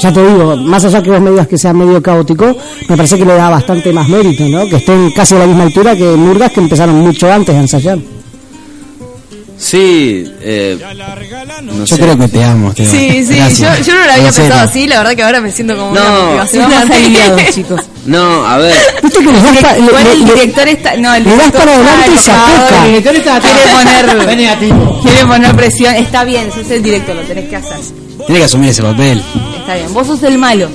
ya te digo, más allá que vos me digas que sea medio caótico, me parece que le da bastante más mérito, ¿no? Que estén casi a la misma altura que Murgas que empezaron mucho antes de ensayar. Sí, eh, no Yo sé. creo que te amo, Esteban. Sí, sí, yo, yo no lo había pensado así, la verdad que ahora me siento como una No. motivación. Estamos aliviados, chicos. No, a ver, ¿Viste que les das pa- le- el director está... No, el director para adelante está y se enojado, apoca. el director está quiere poner... Negativo. Quiere poner presión. Está bien, sos el director, lo tenés que hacer. Tiene que asumir ese papel. Está bien, vos sos el malo.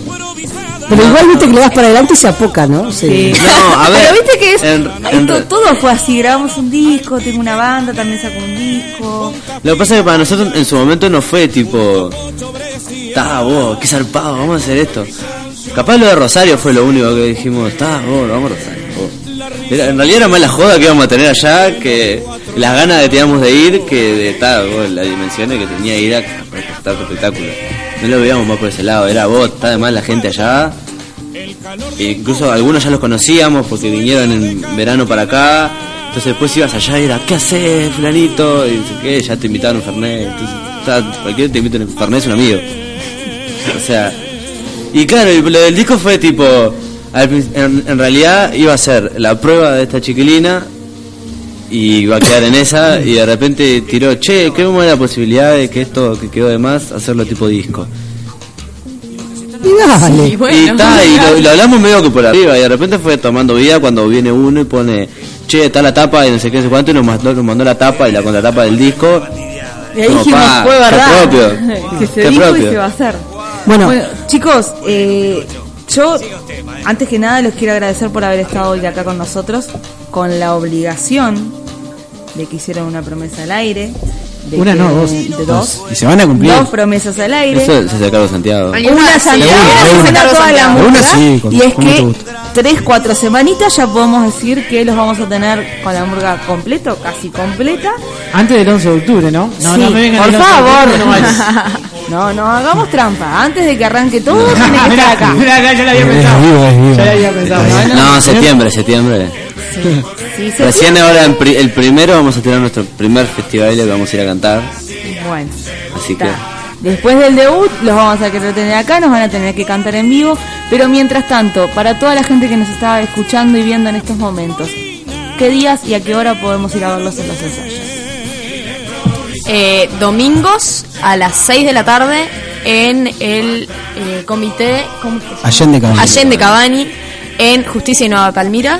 Pero igual viste que le das para adelante y se apoca, ¿no? Sí. no, a ver. Pero viste que es... en- todo fue así, grabamos un disco, tengo una banda, también saco un disco. Lo que pasa es que para nosotros en su momento no fue tipo, está vos, qué zarpado, vamos a hacer esto. Capaz lo de Rosario fue lo único que dijimos, está vos, vamos a Rosario. vos". Era- en realidad era más la joda que íbamos a tener allá que las ganas que teníamos de ir que de estar, vos, las dimensiones que tenía ir a prestar tu espectáculo. No lo veíamos más por ese lado, era vos, está además la gente allá. E incluso algunos ya los conocíamos porque vinieron en verano para acá. Entonces después ibas allá y era, ¿qué haces, fulanito? Y ¿qué? Ya te invitaron a Fernet. Entonces, está, cualquiera te invita a Fernet es un amigo. O sea, y claro, lo del disco fue tipo, en, en realidad iba a ser la prueba de esta chiquilina y iba a quedar en esa y de repente tiró, che, ¿qué vemos la posibilidad de que esto que quedó de más hacerlo tipo disco? Y dale. Y bueno, y, ta, y lo, y lo hablamos medio que por arriba y de repente fue tomando vida cuando viene uno y pone che está la tapa y no sé qué no sé cuánto y nos mandó, nos mandó la tapa y la contratapa del disco Y ahí dijimos, fue qué verdad. propio. que se Qué dijo propio. y se va a hacer. Bueno. chicos, eh, yo antes que nada los quiero agradecer por haber estado hoy acá con nosotros, con la obligación de que hicieron una promesa al aire. de Una que- no, dos. de dos. Y se van a cumplir. Dos promesas al aire. eso se sacaron Santiago Una sí, Santiago, una Santiago, toda la Una sí, con- y es con mucho que gusto. tres, cuatro semanitas ya podemos decir que los vamos a tener con la murga completo, casi completa. Antes del 11 de octubre, ¿no? No, Sí, no me vengan por el 11 de favor. no. No, no, hagamos trampa. Antes de que arranque todo, tiene que estar acá. mirá, ya la había Es pensado. vivo, es vivo. Ya la había pensado. no septiembre septiembre Sí, se recién ahora en pri- el primero vamos a tener nuestro primer festival que vamos a ir a cantar Bueno, así que está. Después del debut, los vamos a querer tener acá, nos van a tener que cantar en vivo. Pero mientras tanto, para toda la gente que nos está escuchando y viendo en estos momentos, ¿qué días y a qué hora podemos ir a verlos en los ensayos? Eh, domingos a las 6 de la tarde en el eh, comité ¿cómo es que se llama? Allende Cabani. Allende Cabani en Justicia y Nueva Palmira.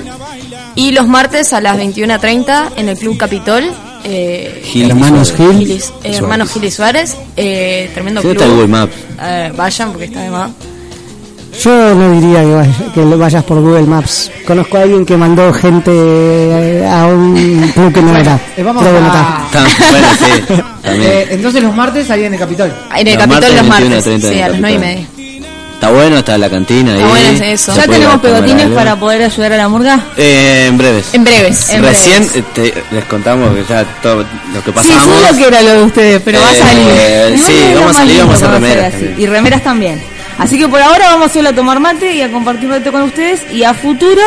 Y los martes a las 21.30 en el Club Capitol. Eh, Gil Hermanos Gil Gil eh, Suárez. Hermanos Gil y Suárez. eh, tremendo club. está el Google Maps. Eh, vayan porque está de más. Yo no diría que, vaya- que lo vayas por Google Maps. Conozco a alguien que mandó gente eh, a un club que no era. Eh, vamos Pero bueno, a-. Está- bueno, sí, también. Eh, entonces los martes ahí en el Capitol. En el Los Capitol martes los 21 martes. 30 Sí, a las 9 y media. Está bueno, está la cantina ahí. Está bueno es eso. ¿Ya tenemos pegotines para poder ayudar a la murga? Eh, en breves. En breves. En Recién breves. eh, te- les contamos que ya todo lo que Sí, pasamos. sé lo que era lo de ustedes, pero va a Eh, salir. sí, es lo vamos a salir, vamos a remeras. Y remeras también. Así que por ahora vamos solo a tomar mate y a compartir un rato con ustedes. Y a futuro,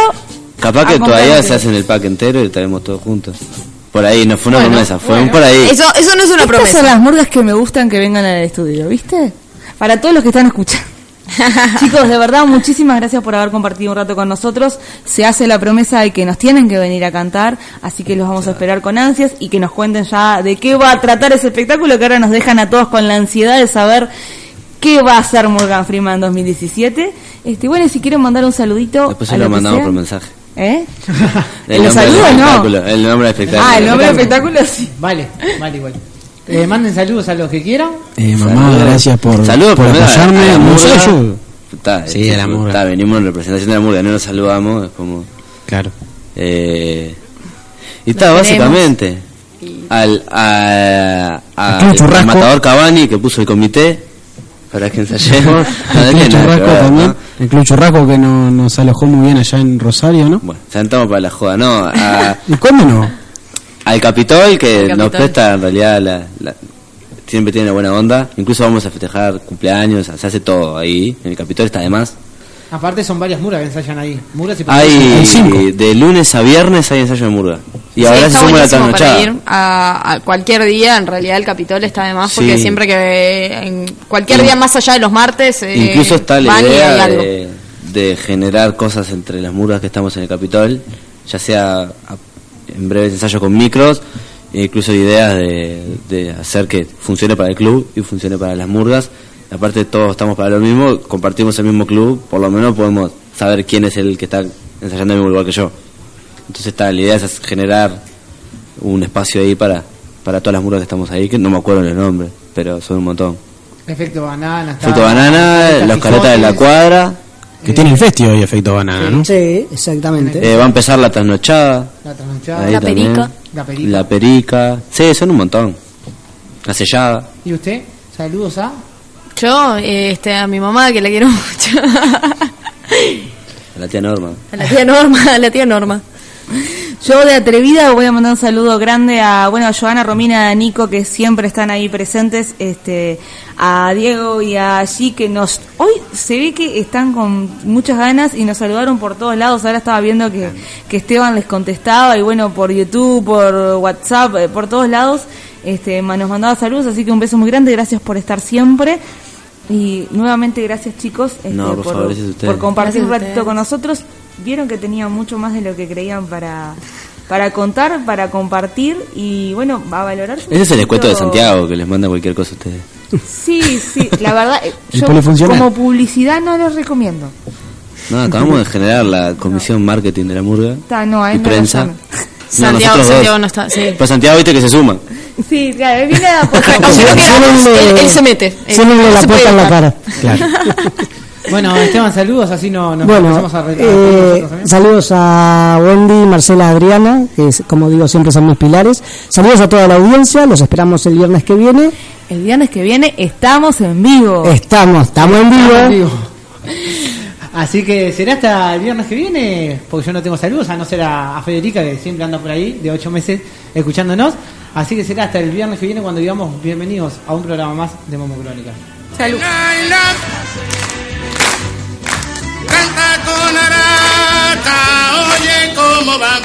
Capaz que todavía mate. se hacen el pack entero y estaremos todos juntos. Por ahí, no fue una Bueno, promesa, fue bueno. un por ahí. Eso, eso no es una Estas promesa. son las murgas que me gustan que vengan al estudio, ¿viste? Para todos los que están escuchando. Chicos, de verdad, muchísimas gracias por haber compartido un rato con nosotros. Se hace la promesa de que nos tienen que venir a cantar, así que los vamos a esperar con ansias y que nos cuenten ya de qué va a tratar ese espectáculo que ahora nos dejan a todos con la ansiedad de saber qué va a hacer Morgan Freeman 2017. Este, bueno, y si quieren mandar un saludito. Después se lo que mandamos sea. por mensaje. ¿Eh? El ¿Los nombre del saludos no? espectáculo, El nombre del espectáculo. Ah, el nombre del espectáculo sí. Vale, vale igual. Eh, manden saludos a los que quieran. Eh, mamá, Saludos. gracias por, Saludos por apoyarme. a la No sé, murga. yo- Está, Sí, es- a la murga. está, venimos en representación de la murga, no nos saludamos, es como... Claro. Eh, y está, básicamente, al, a, a- Al matador Cavani que puso el comité para que ensayemos. El Club Churrasco también. ¿no? El Club Churrasco que no- nos alojó muy bien allá en Rosario, ¿no? Bueno, sentamos para la joda, no. A- ¿Y cómo no? al Capitol que Al nos Capitol. presta en realidad la, la- siempre tiene una buena onda. Incluso vamos a festejar cumpleaños, se hace todo ahí. En el Capitol está de más. Aparte son varias muras que ensayan ahí. Muras y Hay de lunes a viernes hay ensayo de murga. Y Sí, ahora se está suma la buenísimo para trasnochada. ir a, a cualquier día. En realidad el Capitol está de más porque Sí. siempre que en cualquier día más allá de los martes eh, Incluso está la van y hay idea algo. de, de generar cosas entre las murgas que estamos en el Capitol, ya sea a- en breves ensayos con micros, e incluso ideas de, de hacer que funcione para el club y funcione para las murgas. Aparte todos estamos para lo mismo, compartimos el mismo club, por lo menos podemos saber quién es el que está ensayando en el mismo lugar que yo. Entonces está, la idea es generar un espacio ahí para, para todas las murgas que estamos ahí, que no me acuerdo los nombres, pero son un montón. Efecto banana. está- Fruto banana, los caretas de la cuadra. Que tiene el festival y efecto banana, ¿no? Sí, exactamente. Eh, va a empezar la trasnochada. La trasnochada. La también. perica. La perica. La perica. Sí, son un montón. La sellada. ¿Y usted? Saludos a. Yo, este, a mi mamá que la quiero mucho. A la tía Norma. a la tía Norma, a la tía Norma. Yo de atrevida voy a mandar un saludo grande a bueno a Joana, Romina, a Nico que siempre están ahí presentes, este a Diego y a G que nos hoy se ve que están con muchas ganas y nos saludaron por todos lados. Ahora estaba viendo que, que Esteban les contestaba y bueno por YouTube, por WhatsApp, eh, por todos lados, este nos mandaba saludos, así que un beso muy grande, gracias por estar siempre. Y nuevamente gracias chicos este, No, por favor, compartir un Gracias ratito ustedes. con nosotros. Vieron que tenía mucho más de lo que creían para, para contar, para compartir y bueno, va a valorar. Ese es el descuento de Santiago que les manda cualquier cosa a ustedes. Sí, sí, la verdad, eh, yo como publicidad no los recomiendo. No, acabamos de generar la comisión marketing de la murga. Está, no, a y no prensa. Santiago- Santiago dos. no está, sí. Pero Santiago viste que se suman. Sí, claro, él viene a poco. él, él se mete. Él- Ciérrenle no la puerta en la cara. Bueno, Esteban, saludos, así no nos Bueno, empezamos a retar eh, también. saludos a Wendy, Marcela, Adriana, que es, como digo siempre son mis pilares. Saludos a toda la audiencia, los esperamos el viernes que viene. El viernes que viene estamos en vivo. Estamos, estamos en vivo. Estamos en vivo. Así que será hasta el viernes que viene, porque yo no tengo saludos, a no ser a, a Federica, que siempre anda por ahí, de ocho meses, escuchándonos. Así que será hasta el viernes que viene cuando digamos bienvenidos a un programa más de Momo Crónica. Salud. Canta con araca, oye cómo va.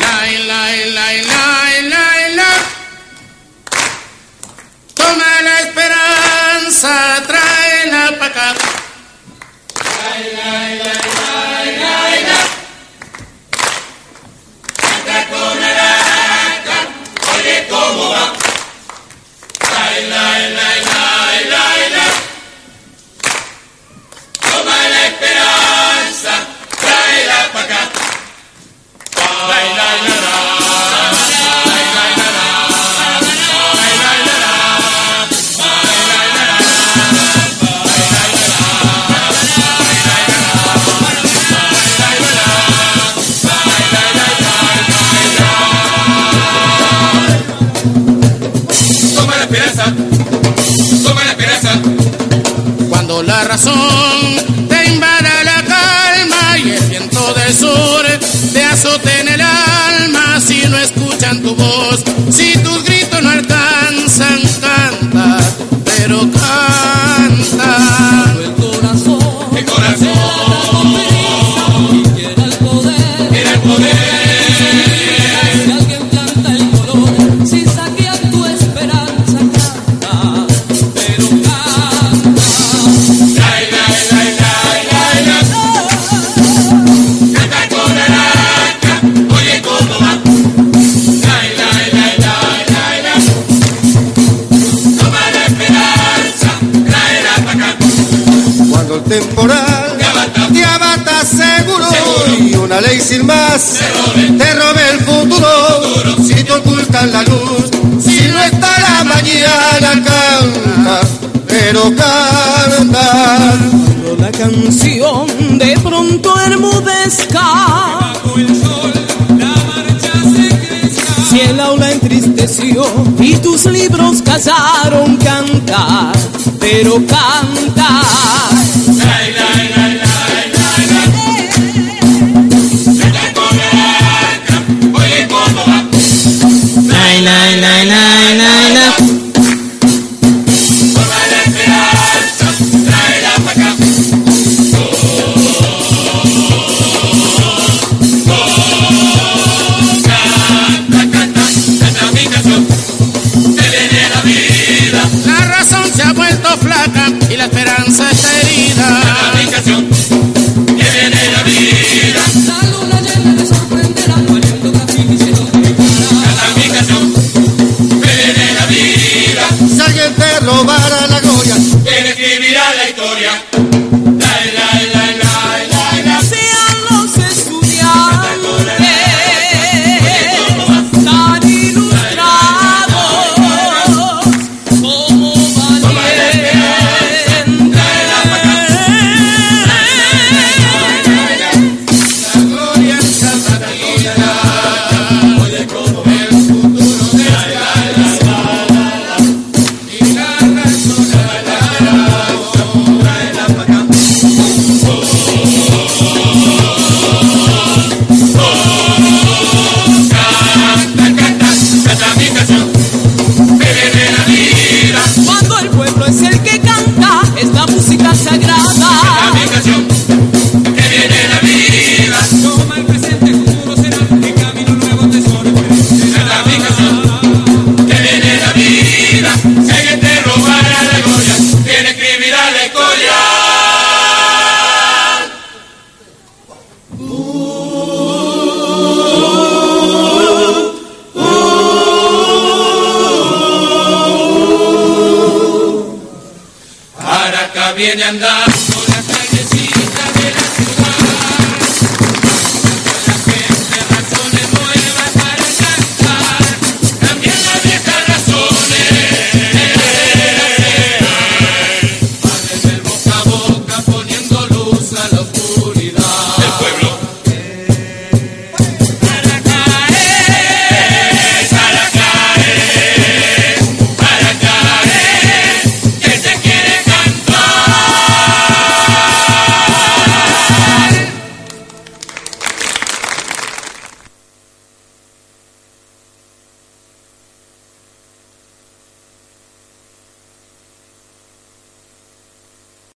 La, la, la, la, la, la. Toma la esperanza, tráela pa' acá la esperanza, tráela Toma la esperanza. Cuando la razón te invada la calma y el viento del sur te azote en el alma si no escuchan tu voz, si tus gritos no alcanzan, canta, pero canta. pasando el temporal. Te abata seguro. Y una ley sin más te robe el futuro. futuro. Si te ocultan la luz, si no está la mañana, canta, pero canta. Cuando la canción de pronto hermudezca. Si el aula entristeció y tus libros casaron, canta, pero canta.